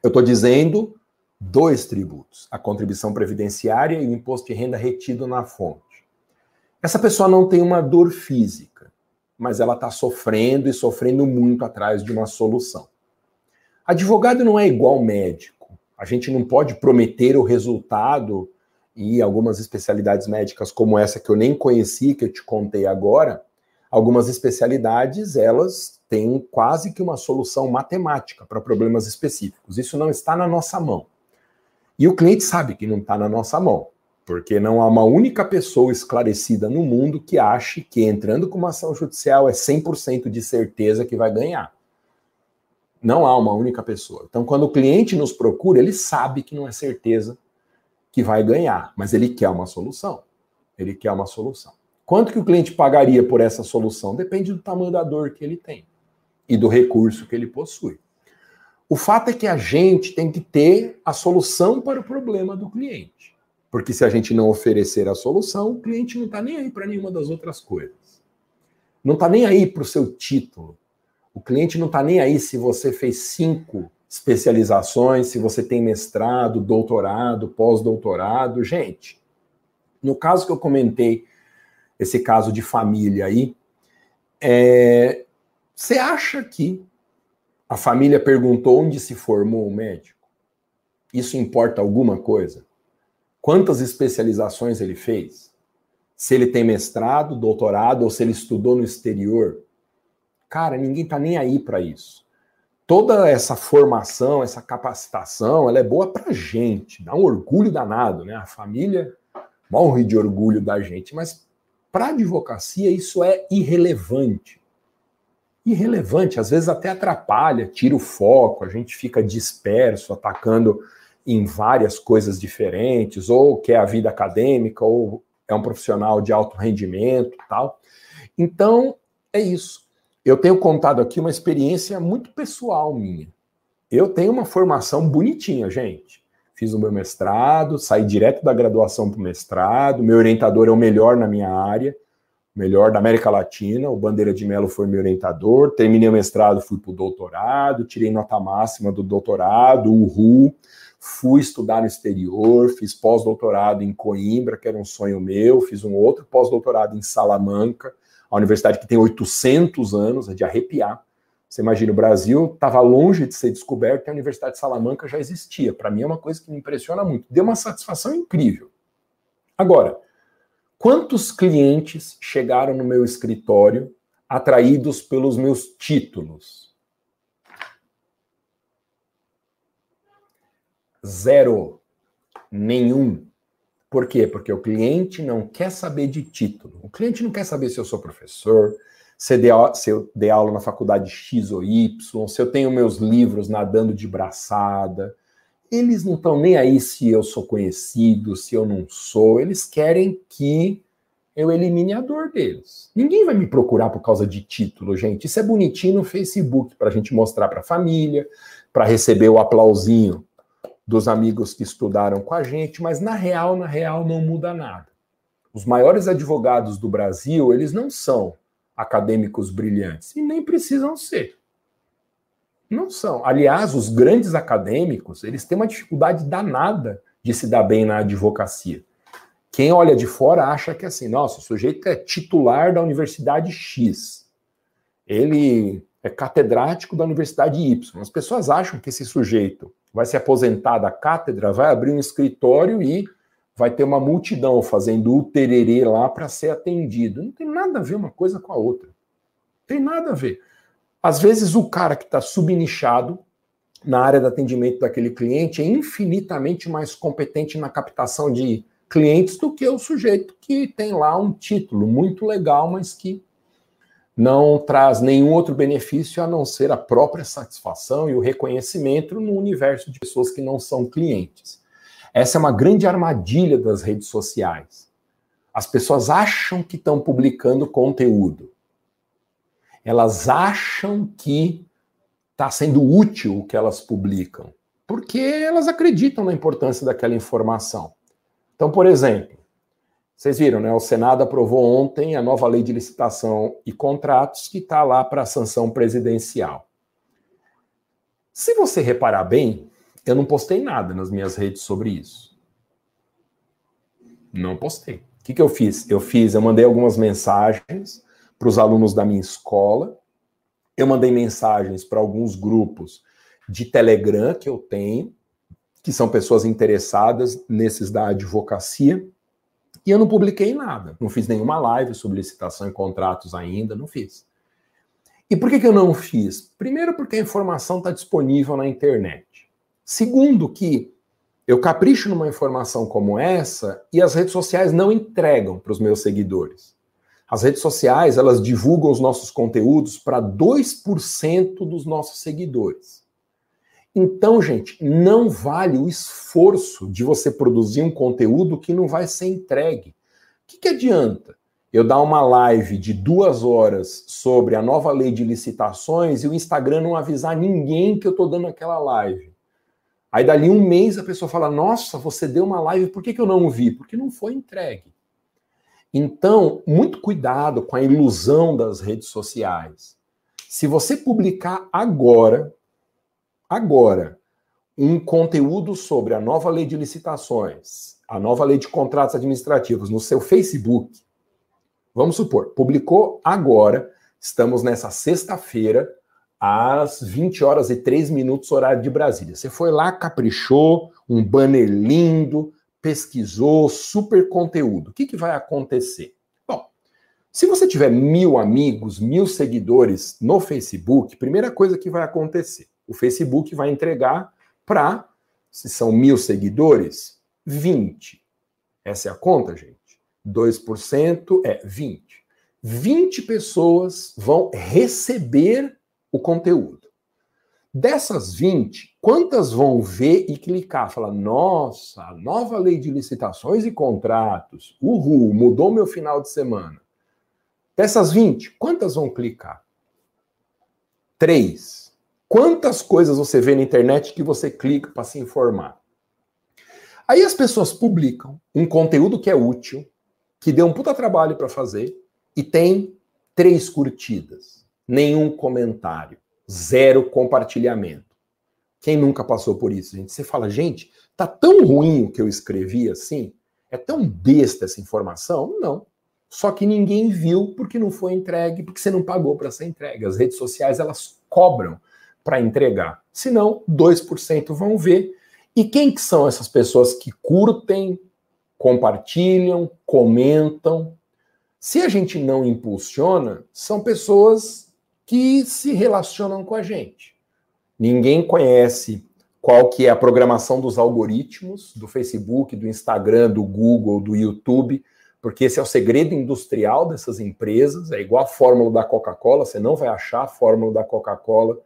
Eu estou dizendo dois tributos: a contribuição previdenciária e o imposto de renda retido na fonte. Essa pessoa não tem uma dor física, mas ela está sofrendo e sofrendo muito atrás de uma solução. Advogado não é igual médico. A gente não pode prometer o resultado e algumas especialidades médicas como essa que eu nem conheci, que eu te contei agora, algumas especialidades elas têm quase que uma solução matemática para problemas específicos. Isso não está na nossa mão. E o cliente sabe que não está na nossa mão, porque não há uma única pessoa esclarecida no mundo que ache que entrando com uma ação judicial é 100% de certeza que vai ganhar. Não há uma única pessoa. Então, quando o cliente nos procura, ele sabe que não é certeza que vai ganhar, mas ele quer uma solução. Ele quer uma solução. Quanto que o cliente pagaria por essa solução? Depende do tamanho da dor que ele tem e do recurso que ele possui. O fato é que a gente tem que ter a solução para o problema do cliente. Porque se a gente não oferecer a solução, o cliente não está nem aí para nenhuma das outras coisas. Não está nem aí para o seu título. O cliente não está nem aí se você fez cinco especializações, se você tem mestrado, doutorado, pós-doutorado. Gente, no caso que eu comentei, esse caso de família aí, é, você acha que a família perguntou onde se formou o médico? Isso importa alguma coisa? Quantas especializações ele fez? Se ele tem mestrado, doutorado ou se ele estudou no exterior? Cara, ninguém tá nem aí para isso toda essa formação, essa capacitação, ela é boa para gente, dá um orgulho danado, né? A família morre de orgulho da gente, mas para a advocacia isso é irrelevante. Irrelevante, às vezes até atrapalha, tira o foco, a gente fica disperso, atacando em várias coisas diferentes, ou quer a vida acadêmica, ou é um profissional de alto rendimento, tal. Então, é isso eu tenho contado aqui uma experiência muito pessoal minha. Eu tenho uma formação bonitinha, gente. Fiz o meu mestrado, saí direto da graduação para o mestrado. Meu orientador é o melhor na minha área, melhor da América Latina. O Bandeira de Melo foi meu orientador. Terminei o mestrado, fui para o doutorado, tirei nota máxima do doutorado, uhul. Fui estudar no exterior, fiz pós-doutorado em Coimbra, que era um sonho meu. Fiz um outro pós-doutorado em Salamanca a universidade que tem 800 anos, é de arrepiar. Você imagina, o Brasil estava longe de ser descoberto e a Universidade de Salamanca já existia. Para mim é uma coisa que me impressiona muito. Deu uma satisfação incrível. Agora, quantos clientes chegaram no meu escritório atraídos pelos meus títulos? Zero. Nenhum. Por quê? Porque o cliente não quer saber de título. O cliente não quer saber se eu sou professor, se eu, dei aula na faculdade X ou Y, se eu tenho meus livros nadando de braçada. Eles não estão nem aí se eu sou conhecido, se eu não sou. Eles querem que eu elimine a dor deles. Ninguém vai me procurar por causa de título, gente. Isso é bonitinho no Facebook para a gente mostrar para a família, para receber o aplausinho dos amigos que estudaram com a gente, mas na real, na real, não muda nada. Os maiores advogados do Brasil, eles não são acadêmicos brilhantes e nem precisam ser. Não são. Aliás, os grandes acadêmicos, eles têm uma dificuldade danada de se dar bem na advocacia. Quem olha de fora acha que é assim, nossa, o sujeito é titular da Universidade X. Ele é catedrático da Universidade Y. As pessoas acham que esse sujeito vai se aposentar da cátedra, vai abrir um escritório e vai ter uma multidão fazendo o tererê lá para ser atendido. Não tem nada a ver uma coisa com a outra. Tem nada a ver. Às vezes o cara que está subnichado na área de atendimento daquele cliente é infinitamente mais competente na captação de clientes do que o sujeito que tem lá um título muito legal, mas que não traz nenhum outro benefício a não ser a própria satisfação e o reconhecimento no universo de pessoas que não são clientes. Essa é uma grande armadilha das redes sociais. As pessoas acham que estão publicando conteúdo. Elas acham que está sendo útil o que elas publicam, porque elas acreditam na importância daquela informação. Então, por exemplo, Vocês viram, né? O Senado aprovou ontem a nova lei de licitação e contratos que está lá para sanção presidencial. Se você reparar bem, eu não postei nada nas minhas redes sobre isso. Não postei. O que, que eu fiz? Eu fiz, eu mandei algumas mensagens para os alunos da minha escola, eu mandei mensagens para alguns grupos de Telegram que eu tenho, que são pessoas interessadas nesses da advocacia, e eu não publiquei nada. Não fiz nenhuma live sobre licitação e contratos ainda, não fiz. E por que, que eu não fiz? Primeiro, porque a informação está disponível na internet. Segundo, que eu capricho numa informação como essa e as redes sociais não entregam para os meus seguidores. As redes sociais, elas divulgam os nossos conteúdos para 2% dos nossos seguidores. Então, gente, não vale o esforço de você produzir um conteúdo que não vai ser entregue. O que, que adianta eu dar uma live de duas horas sobre a nova lei de licitações e o Instagram não avisar ninguém que eu estou dando aquela live? Aí, dali um mês, a pessoa fala: Nossa, você deu uma live, por que, que eu não vi? Porque não foi entregue. Então, muito cuidado com a ilusão das redes sociais. Se você publicar agora, Agora, um conteúdo sobre a nova lei de licitações, a nova lei de contratos administrativos no seu Facebook, vamos supor, publicou agora, estamos nessa sexta-feira, às 20 horas e 3 minutos, horário de Brasília. Você foi lá, caprichou, um banner lindo, pesquisou, super conteúdo. O que, que vai acontecer? Bom, se você tiver mil amigos, mil seguidores no Facebook, primeira coisa que vai acontecer, o Facebook vai entregar para, se são mil seguidores, 20. Essa é a conta, gente? 2% é 20. 20 pessoas vão receber o conteúdo. Dessas 20, quantas vão ver e clicar? Falar, nossa, nova lei de licitações e contratos, uhul, mudou meu final de semana. Dessas 20, quantas vão clicar? Três. Quantas coisas você vê na internet que você clica para se informar? Aí as pessoas publicam um conteúdo que é útil, que deu um puta trabalho para fazer, e tem três curtidas, nenhum comentário, zero compartilhamento. Quem nunca passou por isso, gente? Você fala, gente, tá tão ruim o que eu escrevi assim? É tão besta essa informação? Não. Só que ninguém viu porque não foi entregue, porque você não pagou para ser entregue. As redes sociais, elas cobram para entregar. Senão, 2% vão ver. E quem que são essas pessoas que curtem, compartilham, comentam? Se a gente não impulsiona, são pessoas que se relacionam com a gente. Ninguém conhece qual que é a programação dos algoritmos do Facebook, do Instagram, do Google, do YouTube, porque esse é o segredo industrial dessas empresas, é igual a fórmula da Coca-Cola, você não vai achar a fórmula da Coca-Cola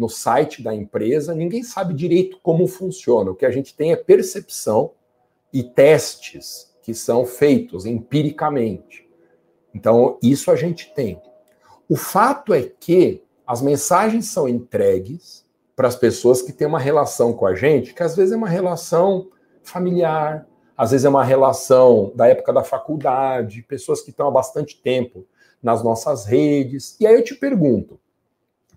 no site da empresa, ninguém sabe direito como funciona. O que a gente tem é percepção e testes que são feitos empiricamente. Então, isso a gente tem. O fato é que as mensagens são entregues para as pessoas que têm uma relação com a gente, que às vezes é uma relação familiar, às vezes é uma relação da época da faculdade, pessoas que estão há bastante tempo nas nossas redes. E aí eu te pergunto,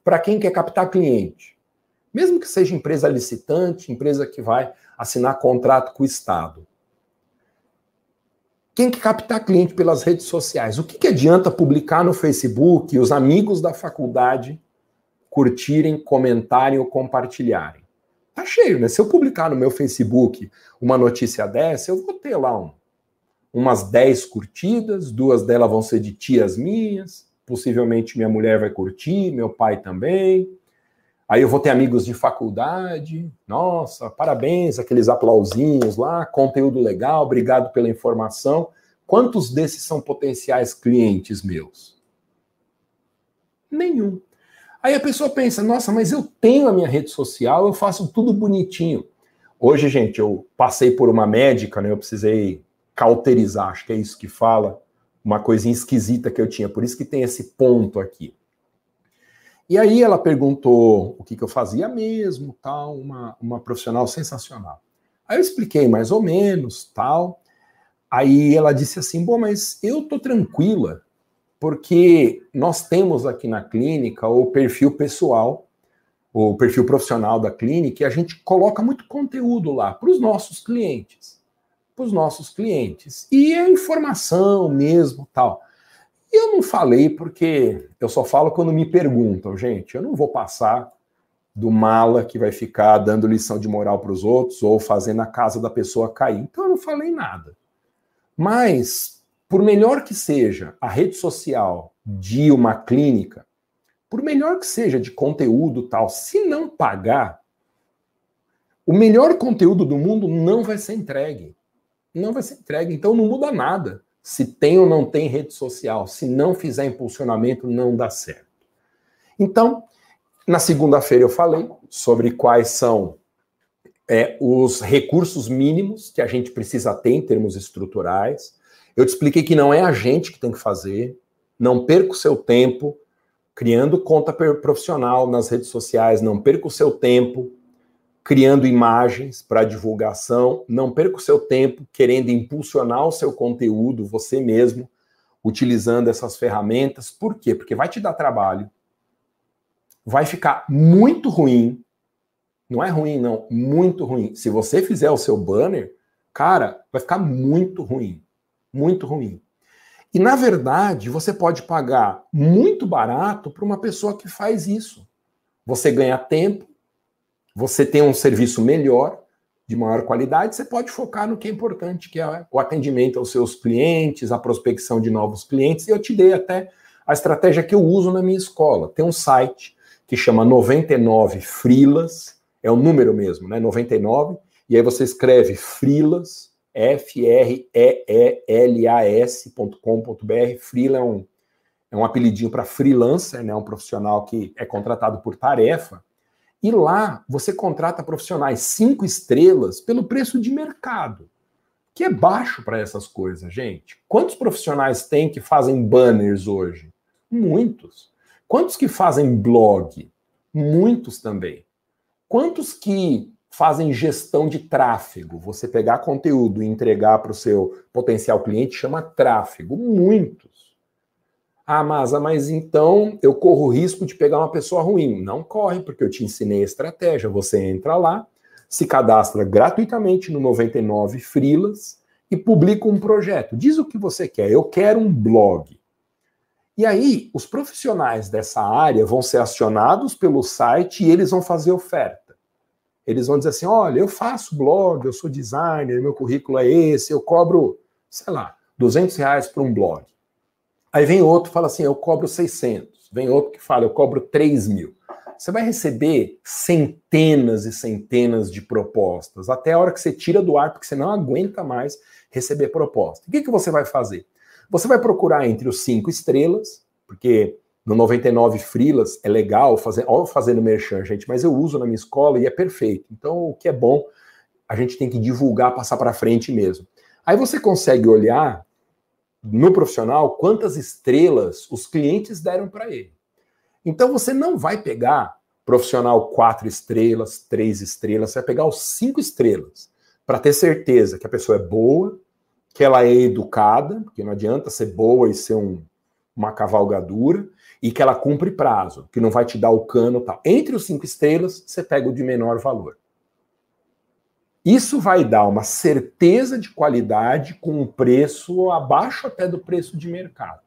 para quem quer captar cliente. Mesmo que seja empresa licitante, empresa que vai assinar contrato com o Estado. Quem quer captar cliente pelas redes sociais? O que, que adianta publicar no Facebook e os amigos da faculdade curtirem, comentarem ou compartilharem? Tá cheio, né? Se eu publicar no meu Facebook uma notícia dessa, eu vou ter lá um, umas 10 curtidas, duas delas vão ser de tias minhas, possivelmente minha mulher vai curtir, meu pai também. Aí eu vou ter amigos de faculdade. Nossa, parabéns, aqueles aplausinhos lá, conteúdo legal, obrigado pela informação. Quantos desses são potenciais clientes meus? Nenhum. Aí a pessoa pensa: nossa, mas eu tenho a minha rede social, eu faço tudo bonitinho. Hoje, gente, eu passei por uma médica, né? Eu precisei cauterizar, acho que é isso que fala uma coisinha esquisita que eu tinha, por isso que tem esse ponto aqui. E aí ela perguntou o que, que eu fazia mesmo, tal, uma, uma profissional sensacional. Aí eu expliquei mais ou menos, tal. Aí ela disse assim: Bom, mas eu tô tranquila, porque nós temos aqui na clínica o perfil pessoal, o perfil profissional da clínica, e a gente coloca muito conteúdo lá para os nossos clientes. Para os nossos clientes. E é informação mesmo, tal. E eu não falei porque eu só falo quando me perguntam, gente. Eu não vou passar do mala que vai ficar dando lição de moral para os outros ou fazendo a casa da pessoa cair. Então eu não falei nada. Mas, por melhor que seja a rede social de uma clínica, por melhor que seja de conteúdo tal, se não pagar, o melhor conteúdo do mundo não vai ser entregue. Não vai ser entregue. Então não muda nada. Se tem ou não tem rede social, se não fizer impulsionamento, não dá certo. Então, na segunda-feira eu falei sobre quais são é, os recursos mínimos que a gente precisa ter em termos estruturais. Eu te expliquei que não é a gente que tem que fazer, não perca o seu tempo criando conta profissional nas redes sociais, não perca o seu tempo criando imagens para divulgação, não perca o seu tempo querendo impulsionar o seu conteúdo você mesmo, utilizando essas ferramentas. Por quê? Porque vai te dar trabalho, vai ficar muito ruim não é ruim, não. Muito ruim. Se você fizer o seu banner, cara, vai ficar muito ruim. Muito ruim. E, na verdade, você pode pagar muito barato para uma pessoa que faz isso. Você ganha tempo, você tem um serviço melhor, de maior qualidade, você pode focar no que é importante, que é o atendimento aos seus clientes, a prospecção de novos clientes. E eu te dei até a estratégia que eu uso na minha escola. Tem um site que chama 99 Frilas, é o número mesmo, né? 99, e aí você escreve frilas, F-R-E-E-L-A-S.com.br. Freela é um, é um apelidinho para freelancer, né? Um profissional que é contratado por tarefa. E lá você contrata profissionais cinco estrelas pelo preço de mercado, que é baixo para essas coisas, gente. Quantos profissionais tem que fazem banners hoje? Muitos. Quantos que fazem blog? Muitos também. Quantos que fazem gestão de tráfego? Você pegar conteúdo e entregar para o seu potencial cliente chama tráfego. Muitos. Ah, Masa, mas então eu corro o risco de pegar uma pessoa ruim. Não corre, porque eu te ensinei a estratégia. Você entra lá, se cadastra gratuitamente no 99 Frilas e publica um projeto. Diz o que você quer. Eu quero um blog. E aí, os profissionais dessa área vão ser acionados pelo site e eles vão fazer oferta eles vão dizer assim: olha, eu faço blog, eu sou designer, meu currículo é esse, eu cobro, sei lá, 200 reais para um blog. Aí vem outro fala assim: eu cobro 600. Vem outro que fala: eu cobro 3 mil. Você vai receber centenas e centenas de propostas, até a hora que você tira do ar, porque você não aguenta mais receber proposta. O que, que você vai fazer? Você vai procurar entre os cinco estrelas, porque no 99 Frilas é legal fazer, ó, fazendo merchan, gente, mas eu uso na minha escola e é perfeito. Então, o que é bom, a gente tem que divulgar, passar para frente mesmo. Aí você consegue olhar no profissional quantas estrelas os clientes deram para ele. Então você não vai pegar profissional quatro estrelas, três estrelas, você vai pegar os cinco estrelas para ter certeza que a pessoa é boa, que ela é educada, porque não adianta ser boa e ser um, uma cavalgadura, e que ela cumpre prazo, que não vai te dar o cano tal. Entre os cinco estrelas, você pega o de menor valor. Isso vai dar uma certeza de qualidade com um preço abaixo até do preço de mercado.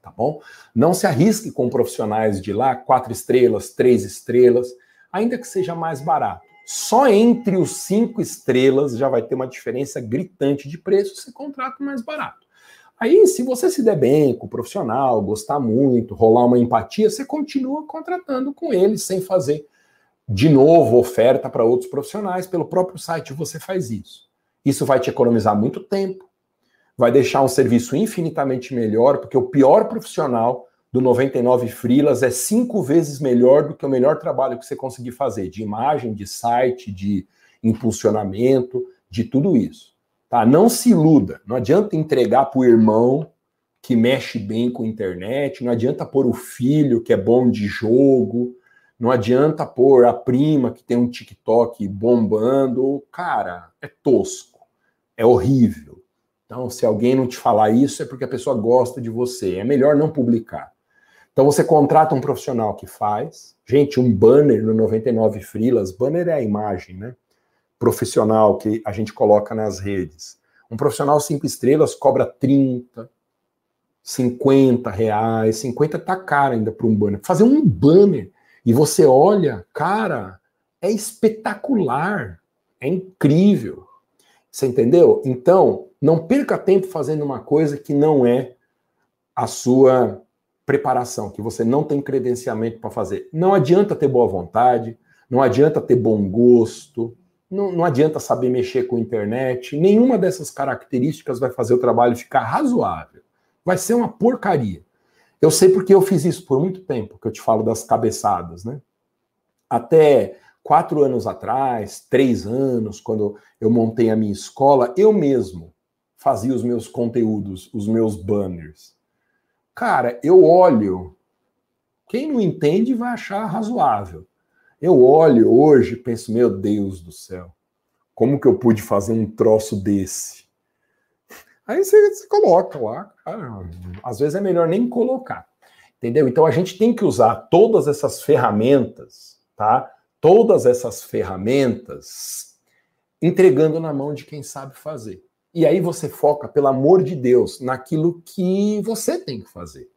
Tá bom? Não se arrisque com profissionais de lá, quatro estrelas, três estrelas, ainda que seja mais barato. Só entre os cinco estrelas já vai ter uma diferença gritante de preço, você contrata mais barato. Aí, se você se der bem com o profissional, gostar muito, rolar uma empatia, você continua contratando com ele sem fazer de novo oferta para outros profissionais. Pelo próprio site você faz isso. Isso vai te economizar muito tempo, vai deixar um serviço infinitamente melhor, porque o pior profissional do 99 Freelas é cinco vezes melhor do que o melhor trabalho que você conseguir fazer de imagem, de site, de impulsionamento, de tudo isso. Tá? Não se iluda. Não adianta entregar para o irmão que mexe bem com internet, não adianta pôr o filho que é bom de jogo, não adianta pôr a prima que tem um TikTok bombando. Cara, é tosco, é horrível. Então, se alguém não te falar isso, é porque a pessoa gosta de você. É melhor não publicar. Então, você contrata um profissional que faz. Gente, um banner no 99 Frilas, banner é a imagem, né? Profissional que a gente coloca nas redes. Um profissional cinco estrelas cobra 30, 50 reais. 50 tá caro ainda para um banner. Fazer um banner e você olha, cara, é espetacular, é incrível. Você entendeu? Então, não perca tempo fazendo uma coisa que não é a sua preparação, que você não tem credenciamento para fazer. Não adianta ter boa vontade, não adianta ter bom gosto, não, não adianta saber mexer com a internet. Nenhuma dessas características vai fazer o trabalho ficar razoável. Vai ser uma porcaria. Eu sei porque eu fiz isso por muito tempo, que eu te falo das cabeçadas, né? Até quatro anos atrás, três anos, quando eu montei a minha escola, eu mesmo fazia os meus conteúdos, os meus banners. Cara, eu olho. Quem não entende vai achar razoável. Eu olho hoje e penso, meu Deus do céu, como que eu pude fazer um troço desse? Aí você, você coloca lá. Às vezes é melhor nem colocar. Entendeu? Então a gente tem que usar todas essas ferramentas, tá? todas essas ferramentas entregando na mão de quem sabe fazer. E aí você foca, pelo amor de Deus, naquilo que você tem que fazer,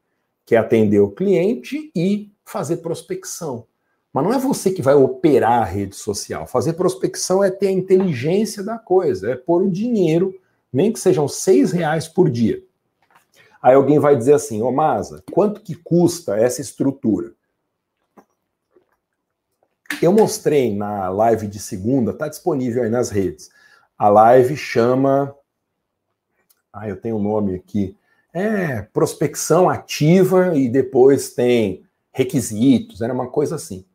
que é atender o cliente e fazer prospecção. Mas não é você que vai operar a rede social. Fazer prospecção é ter a inteligência da coisa, é pôr o dinheiro, nem que sejam seis reais por dia. Aí alguém vai dizer assim, ô Masa, quanto que custa essa estrutura? Eu mostrei na live de segunda, está disponível aí nas redes. A live chama. Ah, eu tenho o um nome aqui. É prospecção ativa e depois tem requisitos, era uma coisa assim.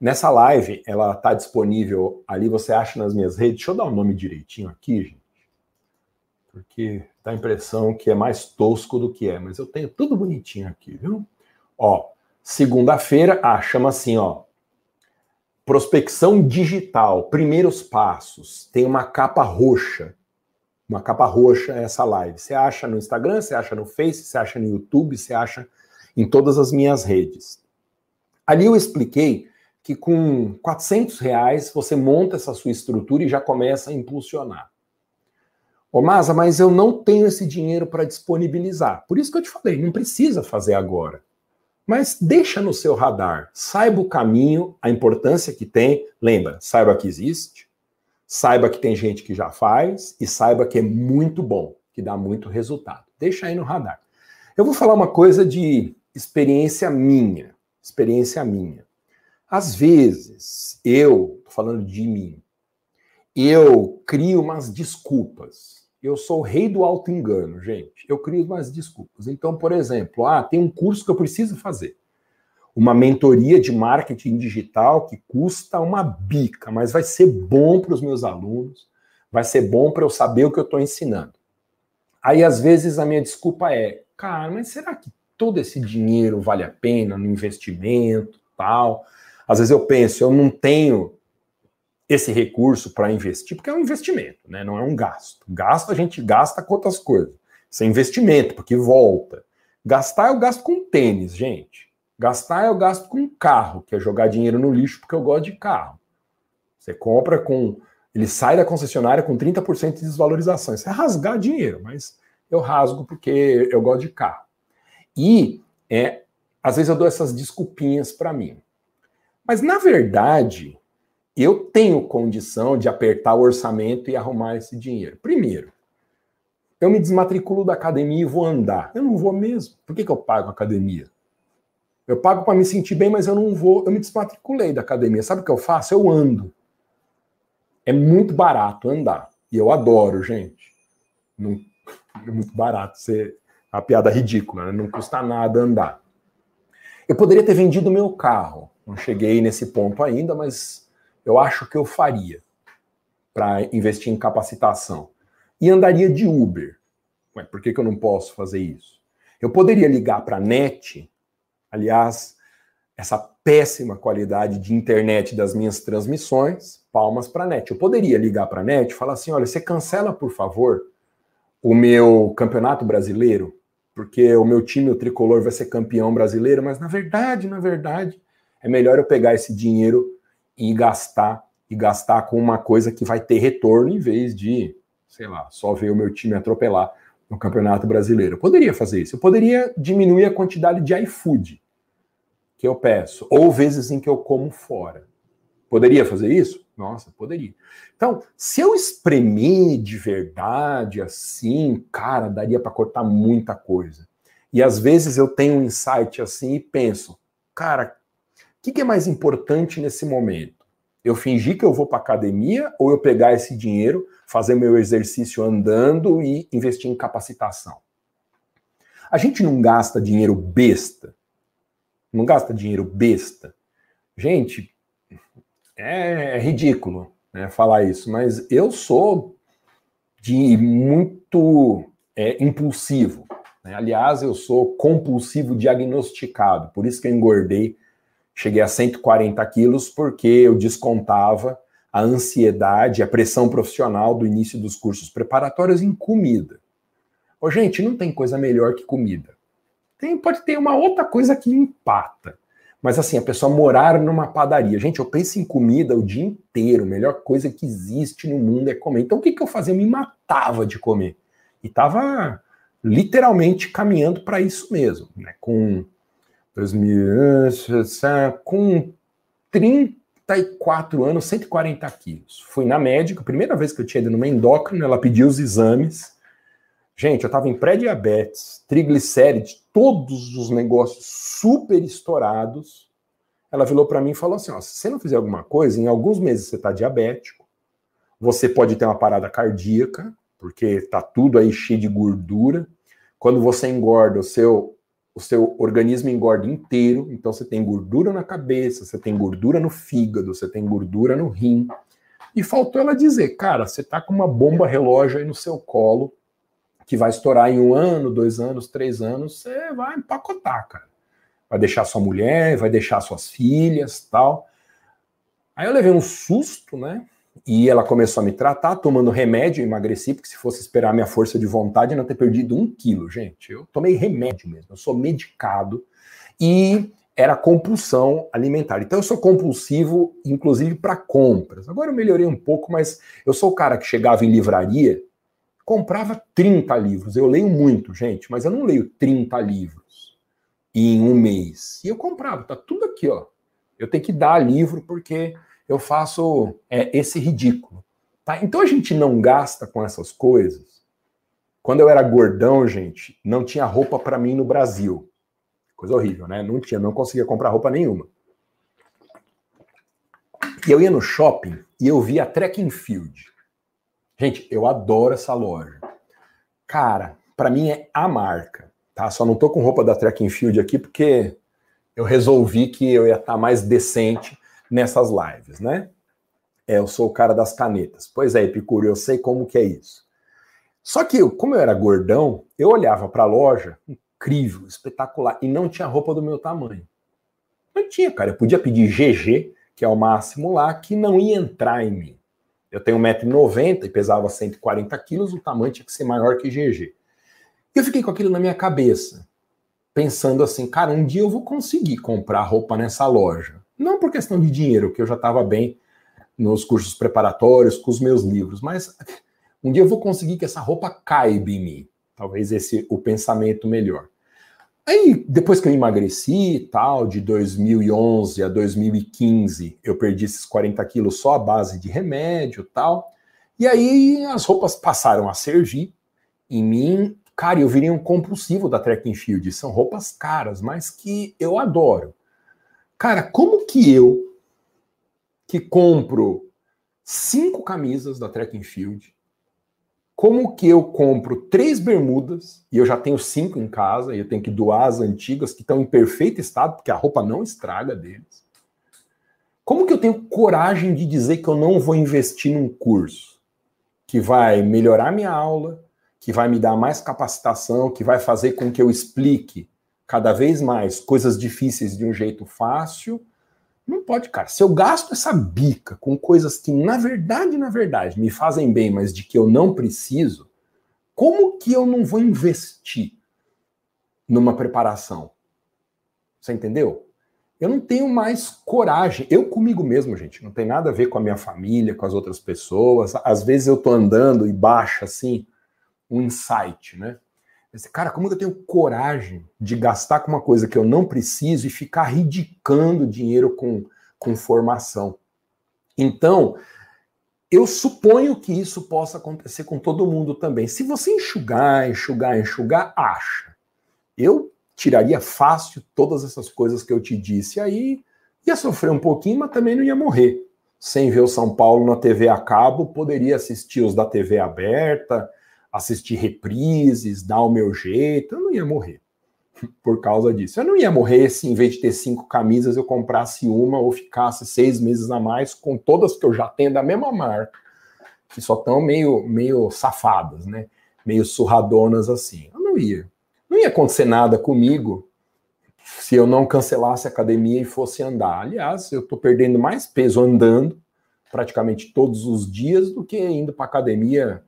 Nessa live, ela está disponível ali, você acha nas minhas redes. Deixa eu dar o nome direitinho aqui, gente. Porque dá a impressão que é mais tosco do que é, mas eu tenho tudo bonitinho aqui, viu? Ó, segunda-feira, ah, chama assim, ó, Prospecção digital, primeiros passos. Tem uma capa roxa. Uma capa roxa é essa live. Você acha no Instagram, você acha no Face, você acha no YouTube, você acha em todas as minhas redes. Ali eu expliquei que com 400 reais você monta essa sua estrutura e já começa a impulsionar. Ô Masa, mas eu não tenho esse dinheiro para disponibilizar. Por isso que eu te falei, não precisa fazer agora. Mas deixa no seu radar, saiba o caminho, a importância que tem. Lembra, saiba que existe, saiba que tem gente que já faz e saiba que é muito bom, que dá muito resultado. Deixa aí no radar. Eu vou falar uma coisa de experiência minha, experiência minha. Às vezes, eu, falando de mim, eu crio umas desculpas eu sou o rei do auto-engano, gente. Eu crio umas desculpas. Então, por exemplo, ah, tem um curso que eu preciso fazer. Uma mentoria de marketing digital que custa uma bica, mas vai ser bom para os meus alunos, vai ser bom para eu saber o que eu estou ensinando. Aí, às vezes, a minha desculpa é, cara, mas será que todo esse dinheiro vale a pena no investimento tal? Às vezes eu penso, eu não tenho esse recurso para investir, porque é um investimento, né? não é um gasto. Gasto a gente gasta com outras coisas. Isso é investimento, porque volta. Gastar eu gasto com tênis, gente. Gastar eu gasto com carro, que é jogar dinheiro no lixo, porque eu gosto de carro. Você compra com. Ele sai da concessionária com 30% de desvalorização. Isso é rasgar dinheiro, mas eu rasgo porque eu gosto de carro. E é, às vezes eu dou essas desculpinhas para mim. Mas na verdade, eu tenho condição de apertar o orçamento e arrumar esse dinheiro. Primeiro, eu me desmatriculo da academia e vou andar. Eu não vou mesmo. Por que, que eu pago a academia? Eu pago para me sentir bem, mas eu não vou. Eu me desmatriculei da academia. Sabe o que eu faço? Eu ando. É muito barato andar. E eu adoro, gente. Não, é muito barato. Ser uma piada ridícula, né? não custa nada andar. Eu poderia ter vendido meu carro. Não cheguei nesse ponto ainda, mas eu acho que eu faria para investir em capacitação. E andaria de Uber. Ué, por que, que eu não posso fazer isso? Eu poderia ligar para a NET, aliás, essa péssima qualidade de internet das minhas transmissões, palmas para a NET. Eu poderia ligar para a NET e falar assim: olha, você cancela, por favor, o meu campeonato brasileiro, porque o meu time, o tricolor, vai ser campeão brasileiro, mas na verdade, na verdade, é melhor eu pegar esse dinheiro e gastar, e gastar com uma coisa que vai ter retorno em vez de, sei lá, só ver o meu time atropelar no Campeonato Brasileiro. Eu poderia fazer isso. Eu poderia diminuir a quantidade de iFood que eu peço, ou vezes em que eu como fora. Poderia fazer isso? Nossa, poderia. Então, se eu espremer de verdade assim, cara, daria para cortar muita coisa. E às vezes eu tenho um insight assim e penso, cara, que, que é mais importante nesse momento? Eu fingir que eu vou para academia ou eu pegar esse dinheiro, fazer meu exercício andando e investir em capacitação? A gente não gasta dinheiro besta. Não gasta dinheiro besta. Gente, é, é ridículo né, falar isso, mas eu sou de muito é, impulsivo. Né? Aliás, eu sou compulsivo diagnosticado, por isso que eu engordei Cheguei a 140 quilos porque eu descontava a ansiedade, a pressão profissional do início dos cursos preparatórios em comida. Ô, gente, não tem coisa melhor que comida. Tem, pode ter uma outra coisa que empata. Mas assim, a pessoa morar numa padaria. Gente, eu penso em comida o dia inteiro. A melhor coisa que existe no mundo é comer. Então o que, que eu fazia? Eu me matava de comer. E tava literalmente caminhando para isso mesmo, né? Com 2000, com 34 anos, 140 quilos. Fui na médica, primeira vez que eu tinha ido numa endócrina, ela pediu os exames. Gente, eu estava em pré-diabetes, triglicérides, todos os negócios super estourados. Ela virou para mim e falou assim: ó, se você não fizer alguma coisa, em alguns meses você está diabético, você pode ter uma parada cardíaca, porque está tudo aí cheio de gordura. Quando você engorda, o seu o seu organismo engorda inteiro, então você tem gordura na cabeça, você tem gordura no fígado, você tem gordura no rim. E faltou ela dizer, cara, você tá com uma bomba relógio aí no seu colo, que vai estourar em um ano, dois anos, três anos, você vai empacotar, cara. Vai deixar sua mulher, vai deixar suas filhas, tal. Aí eu levei um susto, né? E ela começou a me tratar, tomando remédio, emagreci, porque se fosse esperar minha força de vontade, eu não ter perdido um quilo, gente. Eu tomei remédio mesmo, eu sou medicado. E era compulsão alimentar. Então eu sou compulsivo, inclusive para compras. Agora eu melhorei um pouco, mas eu sou o cara que chegava em livraria, comprava 30 livros. Eu leio muito, gente, mas eu não leio 30 livros em um mês. E eu comprava, tá tudo aqui, ó. Eu tenho que dar livro porque eu faço é, esse ridículo. Tá? Então a gente não gasta com essas coisas. Quando eu era gordão, gente, não tinha roupa para mim no Brasil. Coisa horrível, né? Não tinha, não conseguia comprar roupa nenhuma. E eu ia no shopping e eu via a Track Field. Gente, eu adoro essa loja. Cara, para mim é a marca, tá? Só não tô com roupa da Track Field aqui porque eu resolvi que eu ia estar tá mais decente nessas lives, né? É, eu sou o cara das canetas. Pois é, Epicuro, eu sei como que é isso. Só que, como eu era gordão, eu olhava para a loja, incrível, espetacular, e não tinha roupa do meu tamanho. Não tinha, cara. Eu podia pedir GG, que é o máximo lá, que não ia entrar em mim. Eu tenho 1,90m e pesava 140 quilos, o tamanho tinha que ser maior que GG. Eu fiquei com aquilo na minha cabeça, pensando assim, cara, um dia eu vou conseguir comprar roupa nessa loja. Não por questão de dinheiro, que eu já estava bem nos cursos preparatórios, com os meus livros, mas um dia eu vou conseguir que essa roupa caiba em mim. Talvez esse o pensamento melhor. Aí, depois que eu emagreci tal, de 2011 a 2015, eu perdi esses 40 quilos só à base de remédio e tal. E aí as roupas passaram a servir em mim. Cara, eu virei um compulsivo da Track and Field. São roupas caras, mas que eu adoro. Cara, como que eu, que compro cinco camisas da Track and Field, como que eu compro três bermudas, e eu já tenho cinco em casa, e eu tenho que doar as antigas, que estão em perfeito estado, porque a roupa não estraga deles. Como que eu tenho coragem de dizer que eu não vou investir num curso que vai melhorar minha aula, que vai me dar mais capacitação, que vai fazer com que eu explique cada vez mais coisas difíceis de um jeito fácil. Não pode, cara. Se eu gasto essa bica com coisas que, na verdade, na verdade, me fazem bem, mas de que eu não preciso, como que eu não vou investir numa preparação? Você entendeu? Eu não tenho mais coragem. Eu comigo mesmo, gente, não tem nada a ver com a minha família, com as outras pessoas. Às vezes eu tô andando e baixa assim um insight, né? Esse, cara, como eu tenho coragem de gastar com uma coisa que eu não preciso e ficar ridicando dinheiro com, com formação? Então, eu suponho que isso possa acontecer com todo mundo também. Se você enxugar, enxugar, enxugar, acha. Eu tiraria fácil todas essas coisas que eu te disse aí, ia sofrer um pouquinho, mas também não ia morrer. Sem ver o São Paulo na TV a cabo, poderia assistir os da TV aberta, assistir reprises, dar o meu jeito, eu não ia morrer por causa disso. Eu não ia morrer se, em vez de ter cinco camisas, eu comprasse uma ou ficasse seis meses a mais com todas que eu já tenho da mesma marca, que só estão meio, meio safadas, né? Meio surradonas assim. Eu não ia. Não ia acontecer nada comigo se eu não cancelasse a academia e fosse andar. Aliás, eu estou perdendo mais peso andando praticamente todos os dias do que indo para academia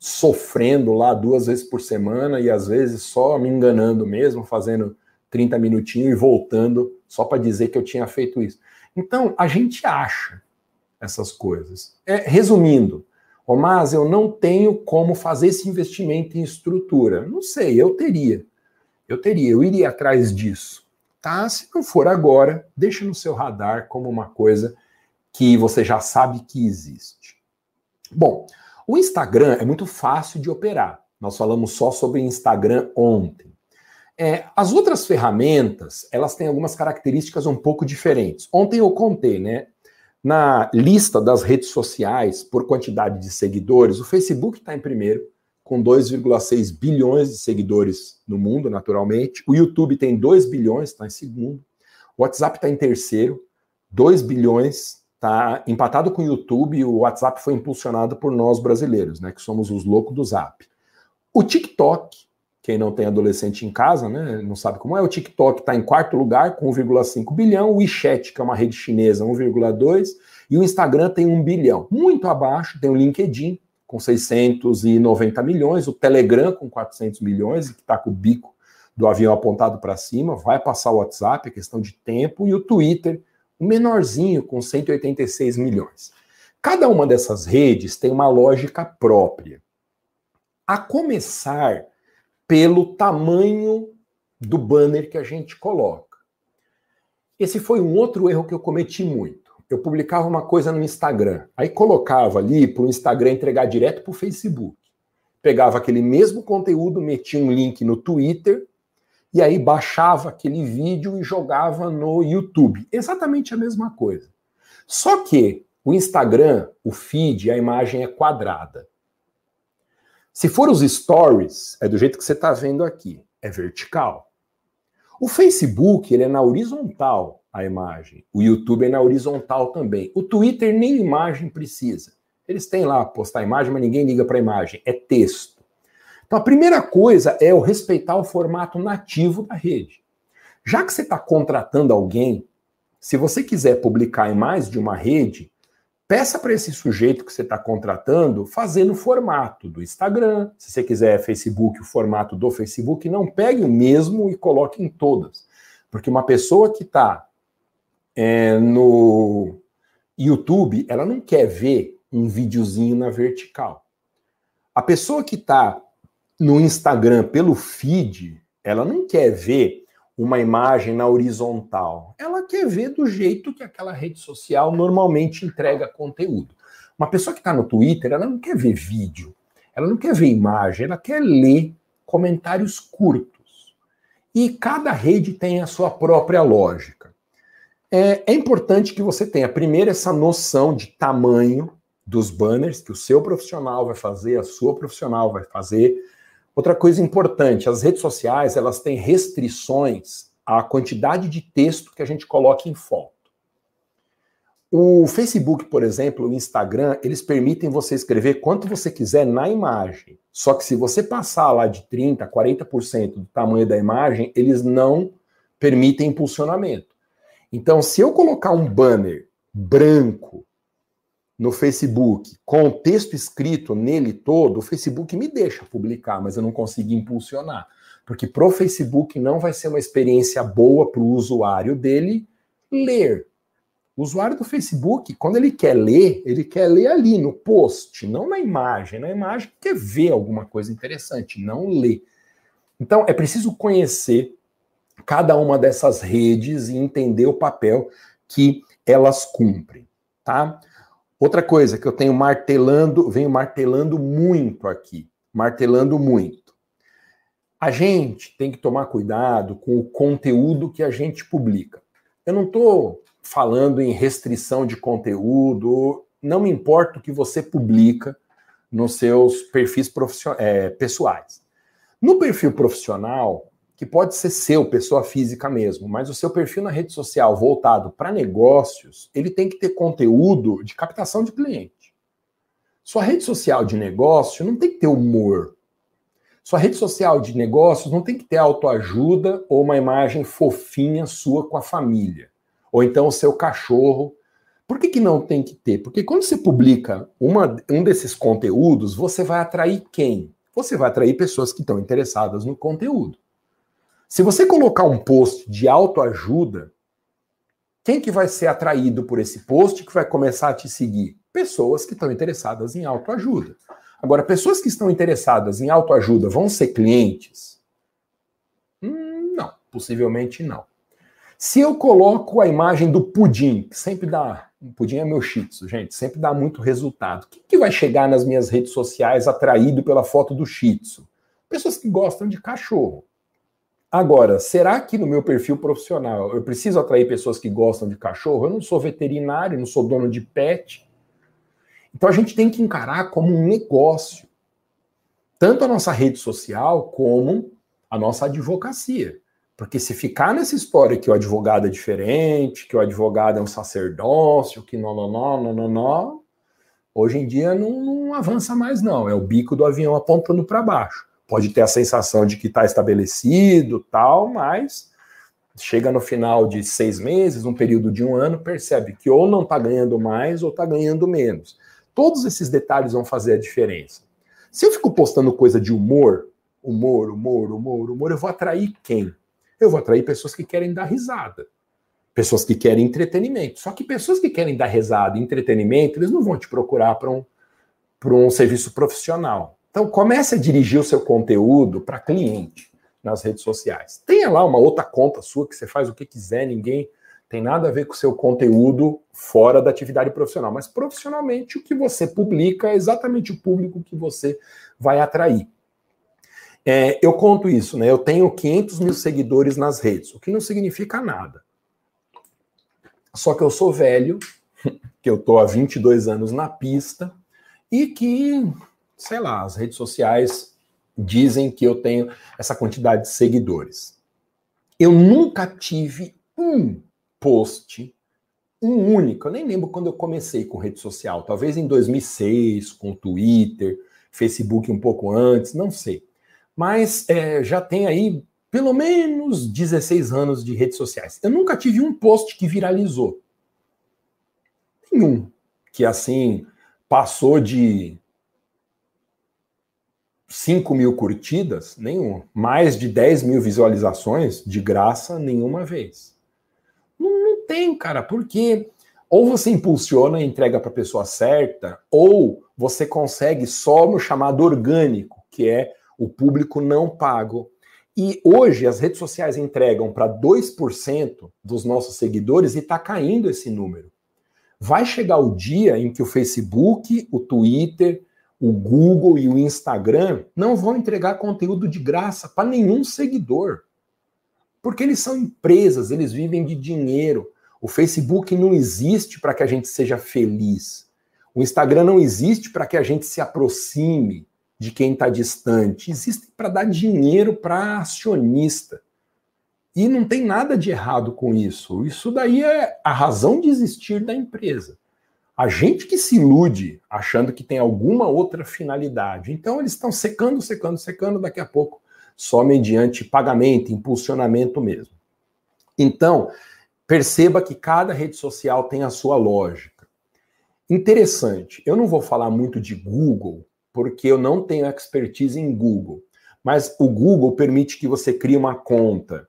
sofrendo lá duas vezes por semana e às vezes só me enganando mesmo, fazendo 30 minutinhos e voltando só para dizer que eu tinha feito isso. Então, a gente acha essas coisas. É, resumindo, oh, mas eu não tenho como fazer esse investimento em estrutura. Não sei, eu teria. Eu teria, eu iria atrás disso. Tá? Se não for agora, deixa no seu radar como uma coisa que você já sabe que existe. Bom, o Instagram é muito fácil de operar. Nós falamos só sobre Instagram ontem. É, as outras ferramentas, elas têm algumas características um pouco diferentes. Ontem eu contei, né? Na lista das redes sociais por quantidade de seguidores, o Facebook está em primeiro, com 2,6 bilhões de seguidores no mundo, naturalmente. O YouTube tem 2 bilhões, está em segundo. O WhatsApp está em terceiro, 2 bilhões, Tá empatado com o YouTube, o WhatsApp foi impulsionado por nós brasileiros, né, que somos os loucos do Zap. O TikTok, quem não tem adolescente em casa, né, não sabe como é, o TikTok está em quarto lugar com 1,5 bilhão, o WeChat, que é uma rede chinesa, 1,2, e o Instagram tem 1 bilhão. Muito abaixo tem o LinkedIn, com 690 milhões, o Telegram com 400 milhões, que está com o bico do avião apontado para cima, vai passar o WhatsApp, é questão de tempo, e o Twitter, o menorzinho com 186 milhões. Cada uma dessas redes tem uma lógica própria. A começar pelo tamanho do banner que a gente coloca. Esse foi um outro erro que eu cometi muito. Eu publicava uma coisa no Instagram, aí colocava ali para o Instagram entregar direto para o Facebook. Pegava aquele mesmo conteúdo, metia um link no Twitter e aí baixava aquele vídeo e jogava no YouTube. Exatamente a mesma coisa. Só que o Instagram, o feed, a imagem é quadrada. Se for os stories, é do jeito que você está vendo aqui, é vertical. O Facebook, ele é na horizontal a imagem. O YouTube é na horizontal também. O Twitter nem imagem precisa. Eles têm lá postar imagem, mas ninguém liga para a imagem. É texto. Então, a primeira coisa é o respeitar o formato nativo da rede. Já que você está contratando alguém, se você quiser publicar em mais de uma rede, peça para esse sujeito que você está contratando fazer no formato do Instagram. Se você quiser Facebook, o formato do Facebook, não pegue o mesmo e coloque em todas. Porque uma pessoa que está é, no YouTube, ela não quer ver um videozinho na vertical. A pessoa que está no Instagram pelo feed, ela não quer ver uma imagem na horizontal. Ela quer ver do jeito que aquela rede social normalmente entrega conteúdo. Uma pessoa que está no Twitter, ela não quer ver vídeo, ela não quer ver imagem, ela quer ler comentários curtos. E cada rede tem a sua própria lógica. É, é importante que você tenha, primeiro, essa noção de tamanho dos banners que o seu profissional vai fazer, a sua profissional vai fazer, Outra coisa importante, as redes sociais, elas têm restrições à quantidade de texto que a gente coloca em foto. O Facebook, por exemplo, o Instagram, eles permitem você escrever quanto você quiser na imagem. Só que se você passar lá de 30%, 40% do tamanho da imagem, eles não permitem impulsionamento. Então, se eu colocar um banner branco no Facebook com o texto escrito nele todo, o Facebook me deixa publicar, mas eu não consigo impulsionar. Porque para o Facebook não vai ser uma experiência boa para o usuário dele ler. O usuário do Facebook, quando ele quer ler, ele quer ler ali no post, não na imagem. Na imagem quer ver alguma coisa interessante, não ler. Então é preciso conhecer cada uma dessas redes e entender o papel que elas cumprem, tá? Outra coisa que eu tenho martelando, venho martelando muito aqui, martelando muito. A gente tem que tomar cuidado com o conteúdo que a gente publica. Eu não estou falando em restrição de conteúdo, não me importa o que você publica nos seus perfis é, pessoais. No perfil profissional, que pode ser seu, pessoa física mesmo, mas o seu perfil na rede social voltado para negócios, ele tem que ter conteúdo de captação de cliente. Sua rede social de negócio não tem que ter humor. Sua rede social de negócios não tem que ter autoajuda ou uma imagem fofinha sua com a família. Ou então o seu cachorro. Por que, que não tem que ter? Porque quando você publica uma, um desses conteúdos, você vai atrair quem? Você vai atrair pessoas que estão interessadas no conteúdo. Se você colocar um post de autoajuda, quem que vai ser atraído por esse post que vai começar a te seguir? Pessoas que estão interessadas em autoajuda. Agora, pessoas que estão interessadas em autoajuda vão ser clientes? Hum, não, possivelmente não. Se eu coloco a imagem do pudim, que sempre dá. O pudim é meu shih gente, sempre dá muito resultado. Quem que vai chegar nas minhas redes sociais atraído pela foto do shih Pessoas que gostam de cachorro. Agora, será que no meu perfil profissional eu preciso atrair pessoas que gostam de cachorro? Eu não sou veterinário, não sou dono de pet. Então a gente tem que encarar como um negócio. Tanto a nossa rede social como a nossa advocacia. Porque se ficar nessa história que o advogado é diferente, que o advogado é um sacerdócio, que não, não, não, não, não, hoje em dia não, não avança mais, não. É o bico do avião apontando para baixo pode ter a sensação de que está estabelecido, tal, mas chega no final de seis meses, um período de um ano, percebe que ou não está ganhando mais ou está ganhando menos. Todos esses detalhes vão fazer a diferença. Se eu fico postando coisa de humor, humor, humor, humor, humor, eu vou atrair quem? Eu vou atrair pessoas que querem dar risada. Pessoas que querem entretenimento. Só que pessoas que querem dar risada e entretenimento, eles não vão te procurar para um, um serviço profissional. Então, comece a dirigir o seu conteúdo para cliente nas redes sociais. Tenha lá uma outra conta sua que você faz o que quiser, ninguém tem nada a ver com o seu conteúdo fora da atividade profissional. Mas profissionalmente, o que você publica é exatamente o público que você vai atrair. É, eu conto isso, né? Eu tenho 500 mil seguidores nas redes, o que não significa nada. Só que eu sou velho, (laughs) que eu tô há 22 anos na pista, e que sei lá, as redes sociais dizem que eu tenho essa quantidade de seguidores. Eu nunca tive um post, um único, eu nem lembro quando eu comecei com rede social, talvez em 2006, com Twitter, Facebook um pouco antes, não sei. Mas é, já tem aí pelo menos 16 anos de redes sociais. Eu nunca tive um post que viralizou. Nenhum. Que assim passou de 5 mil curtidas? Nenhum. Mais de 10 mil visualizações? De graça, nenhuma vez. Não, não tem, cara, porque ou você impulsiona e entrega para a pessoa certa, ou você consegue só no chamado orgânico, que é o público não pago. E hoje as redes sociais entregam para 2% dos nossos seguidores e está caindo esse número. Vai chegar o dia em que o Facebook, o Twitter, o Google e o Instagram não vão entregar conteúdo de graça para nenhum seguidor. Porque eles são empresas, eles vivem de dinheiro. O Facebook não existe para que a gente seja feliz. O Instagram não existe para que a gente se aproxime de quem está distante. Existe para dar dinheiro para acionista. E não tem nada de errado com isso. Isso daí é a razão de existir da empresa. A gente que se ilude achando que tem alguma outra finalidade. Então eles estão secando, secando, secando, daqui a pouco só mediante pagamento, impulsionamento mesmo. Então, perceba que cada rede social tem a sua lógica. Interessante. Eu não vou falar muito de Google, porque eu não tenho expertise em Google. Mas o Google permite que você crie uma conta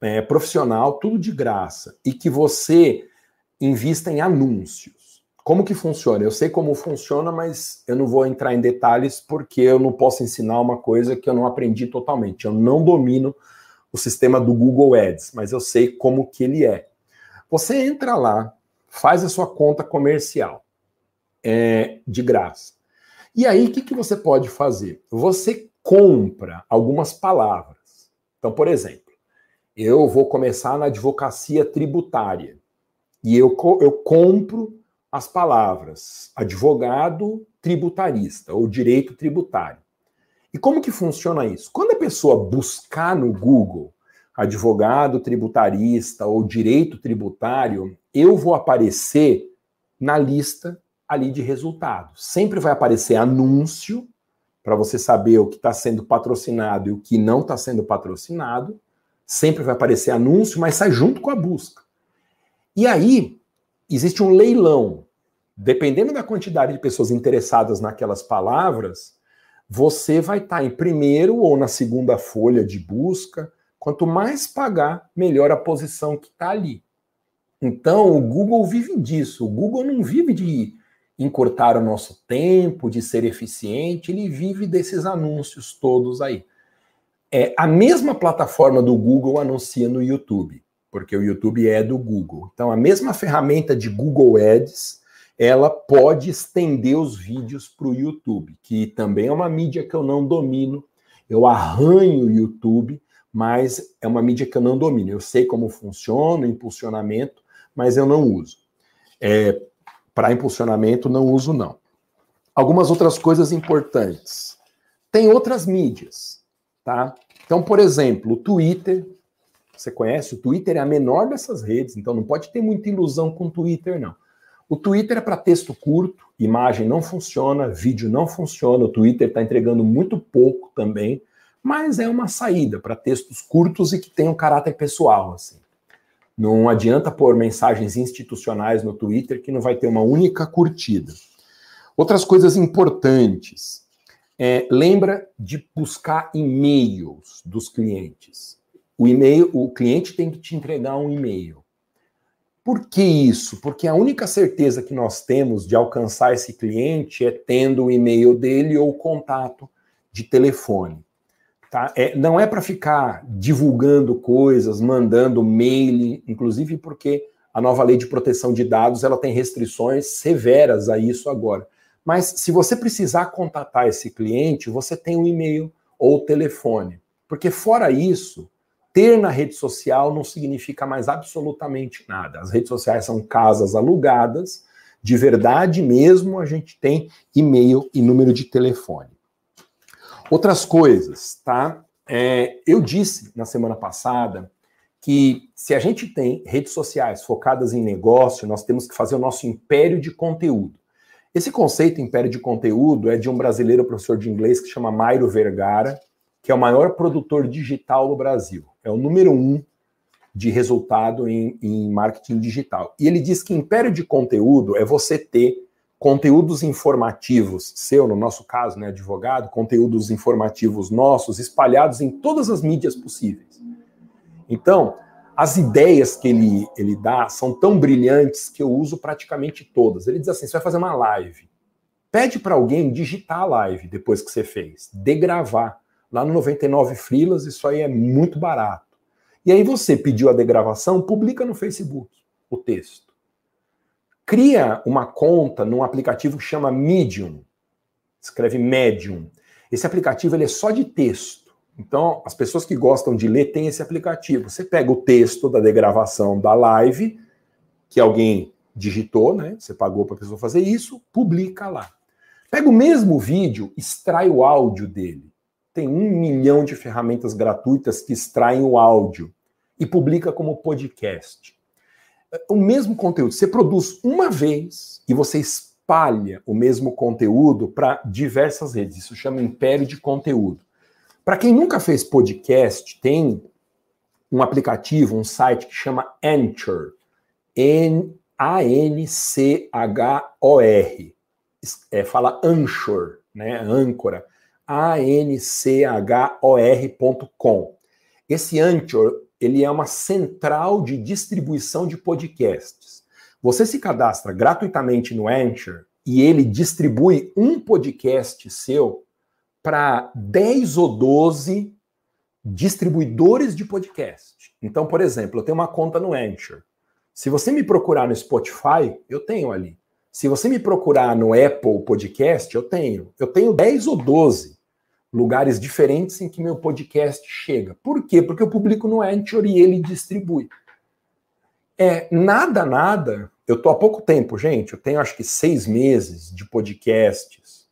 é, profissional, tudo de graça, e que você invista em anúncios. Como que funciona? Eu sei como funciona, mas eu não vou entrar em detalhes porque eu não posso ensinar uma coisa que eu não aprendi totalmente. Eu não domino o sistema do Google Ads, mas eu sei como que ele é. Você entra lá, faz a sua conta comercial é, de graça. E aí, o que, que você pode fazer? Você compra algumas palavras. Então, por exemplo, eu vou começar na advocacia tributária e eu, eu compro as palavras advogado tributarista ou direito tributário. E como que funciona isso? Quando a pessoa buscar no Google advogado tributarista ou direito tributário, eu vou aparecer na lista ali de resultados. Sempre vai aparecer anúncio para você saber o que está sendo patrocinado e o que não está sendo patrocinado. Sempre vai aparecer anúncio, mas sai junto com a busca. E aí, existe um leilão. Dependendo da quantidade de pessoas interessadas naquelas palavras, você vai estar tá em primeiro ou na segunda folha de busca. Quanto mais pagar, melhor a posição que está ali. Então, o Google vive disso. O Google não vive de encurtar o nosso tempo, de ser eficiente, ele vive desses anúncios todos aí. É, a mesma plataforma do Google anuncia no YouTube, porque o YouTube é do Google. Então, a mesma ferramenta de Google Ads, ela pode estender os vídeos para o YouTube, que também é uma mídia que eu não domino. Eu arranho o YouTube, mas é uma mídia que eu não domino. Eu sei como funciona o impulsionamento, mas eu não uso. É, para impulsionamento, não uso, não. Algumas outras coisas importantes. Tem outras mídias, tá? Então, por exemplo, o Twitter. Você conhece? O Twitter é a menor dessas redes, então não pode ter muita ilusão com o Twitter, não. O Twitter é para texto curto, imagem não funciona, vídeo não funciona, o Twitter está entregando muito pouco também, mas é uma saída para textos curtos e que tem um caráter pessoal, assim. Não adianta pôr mensagens institucionais no Twitter que não vai ter uma única curtida. Outras coisas importantes. É, lembra de buscar e-mails dos clientes. O e-mail, o cliente tem que te entregar um e-mail. Por que isso? Porque a única certeza que nós temos de alcançar esse cliente é tendo o e-mail dele ou o contato de telefone. Tá? É, não é para ficar divulgando coisas, mandando mail, inclusive porque a nova lei de proteção de dados ela tem restrições severas a isso agora. Mas se você precisar contatar esse cliente, você tem um e-mail ou telefone. Porque fora isso, ter na rede social não significa mais absolutamente nada. As redes sociais são casas alugadas, de verdade mesmo, a gente tem e-mail e número de telefone. Outras coisas, tá? É, eu disse na semana passada que se a gente tem redes sociais focadas em negócio, nós temos que fazer o nosso império de conteúdo. Esse conceito império de conteúdo é de um brasileiro professor de inglês que chama Mairo Vergara, que é o maior produtor digital do Brasil. É o número um de resultado em, em marketing digital. E ele diz que império de conteúdo é você ter conteúdos informativos, seu, no nosso caso, né, advogado, conteúdos informativos nossos espalhados em todas as mídias possíveis. Então, as ideias que ele, ele dá são tão brilhantes que eu uso praticamente todas. Ele diz assim: você vai fazer uma live. Pede para alguém digitar a live depois que você fez, degravar. Lá no 99 Frilas, isso aí é muito barato. E aí você pediu a degravação, publica no Facebook o texto cria uma conta num aplicativo que chama Medium. Escreve Medium. Esse aplicativo ele é só de texto. Então, as pessoas que gostam de ler têm esse aplicativo. Você pega o texto da degravação da live, que alguém digitou, né? Você pagou para a pessoa fazer isso, publica lá. Pega o mesmo vídeo, extrai o áudio dele. Tem um milhão de ferramentas gratuitas que extraem o áudio e publica como podcast o mesmo conteúdo. Você produz uma vez e você espalha o mesmo conteúdo para diversas redes. Isso chama império de conteúdo. Para quem nunca fez podcast, tem um aplicativo, um site que chama Anchor. A-N-C-H-O-R. É, fala Anchor, né? âncora. A-N-C-H-O-R.com. Esse Anchor, ele é uma central de distribuição de podcasts. Você se cadastra gratuitamente no Anchor e ele distribui um podcast seu para 10 ou 12 distribuidores de podcast. Então, por exemplo, eu tenho uma conta no Anchor. Se você me procurar no Spotify, eu tenho ali. Se você me procurar no Apple Podcast, eu tenho. Eu tenho 10 ou 12 lugares diferentes em que meu podcast chega. Por quê? Porque eu publico no Anchor e ele distribui. É nada, nada. Eu tô há pouco tempo, gente. Eu tenho acho que seis meses de podcasts.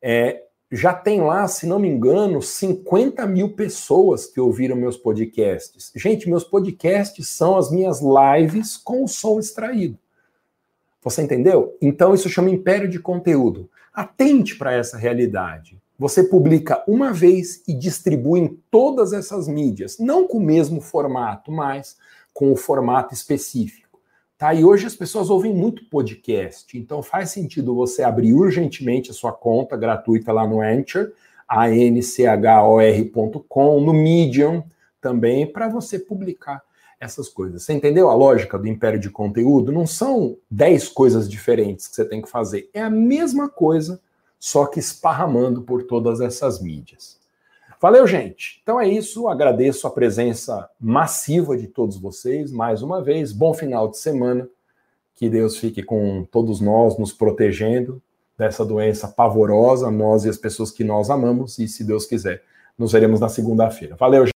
É, já tem lá, se não me engano, 50 mil pessoas que ouviram meus podcasts. Gente, meus podcasts são as minhas lives com o som extraído. Você entendeu? Então isso chama império de conteúdo. Atente para essa realidade. Você publica uma vez e distribui em todas essas mídias, não com o mesmo formato, mas com o formato específico. Tá? E hoje as pessoas ouvem muito podcast, então faz sentido você abrir urgentemente a sua conta gratuita lá no Anchor, anchor.com, no Medium também, para você publicar essas coisas. Você entendeu a lógica do império de conteúdo? Não são 10 coisas diferentes que você tem que fazer, é a mesma coisa só que esparramando por todas essas mídias. Valeu, gente. Então é isso. Agradeço a presença massiva de todos vocês mais uma vez. Bom final de semana. Que Deus fique com todos nós, nos protegendo dessa doença pavorosa, nós e as pessoas que nós amamos. E se Deus quiser, nos veremos na segunda-feira. Valeu, gente.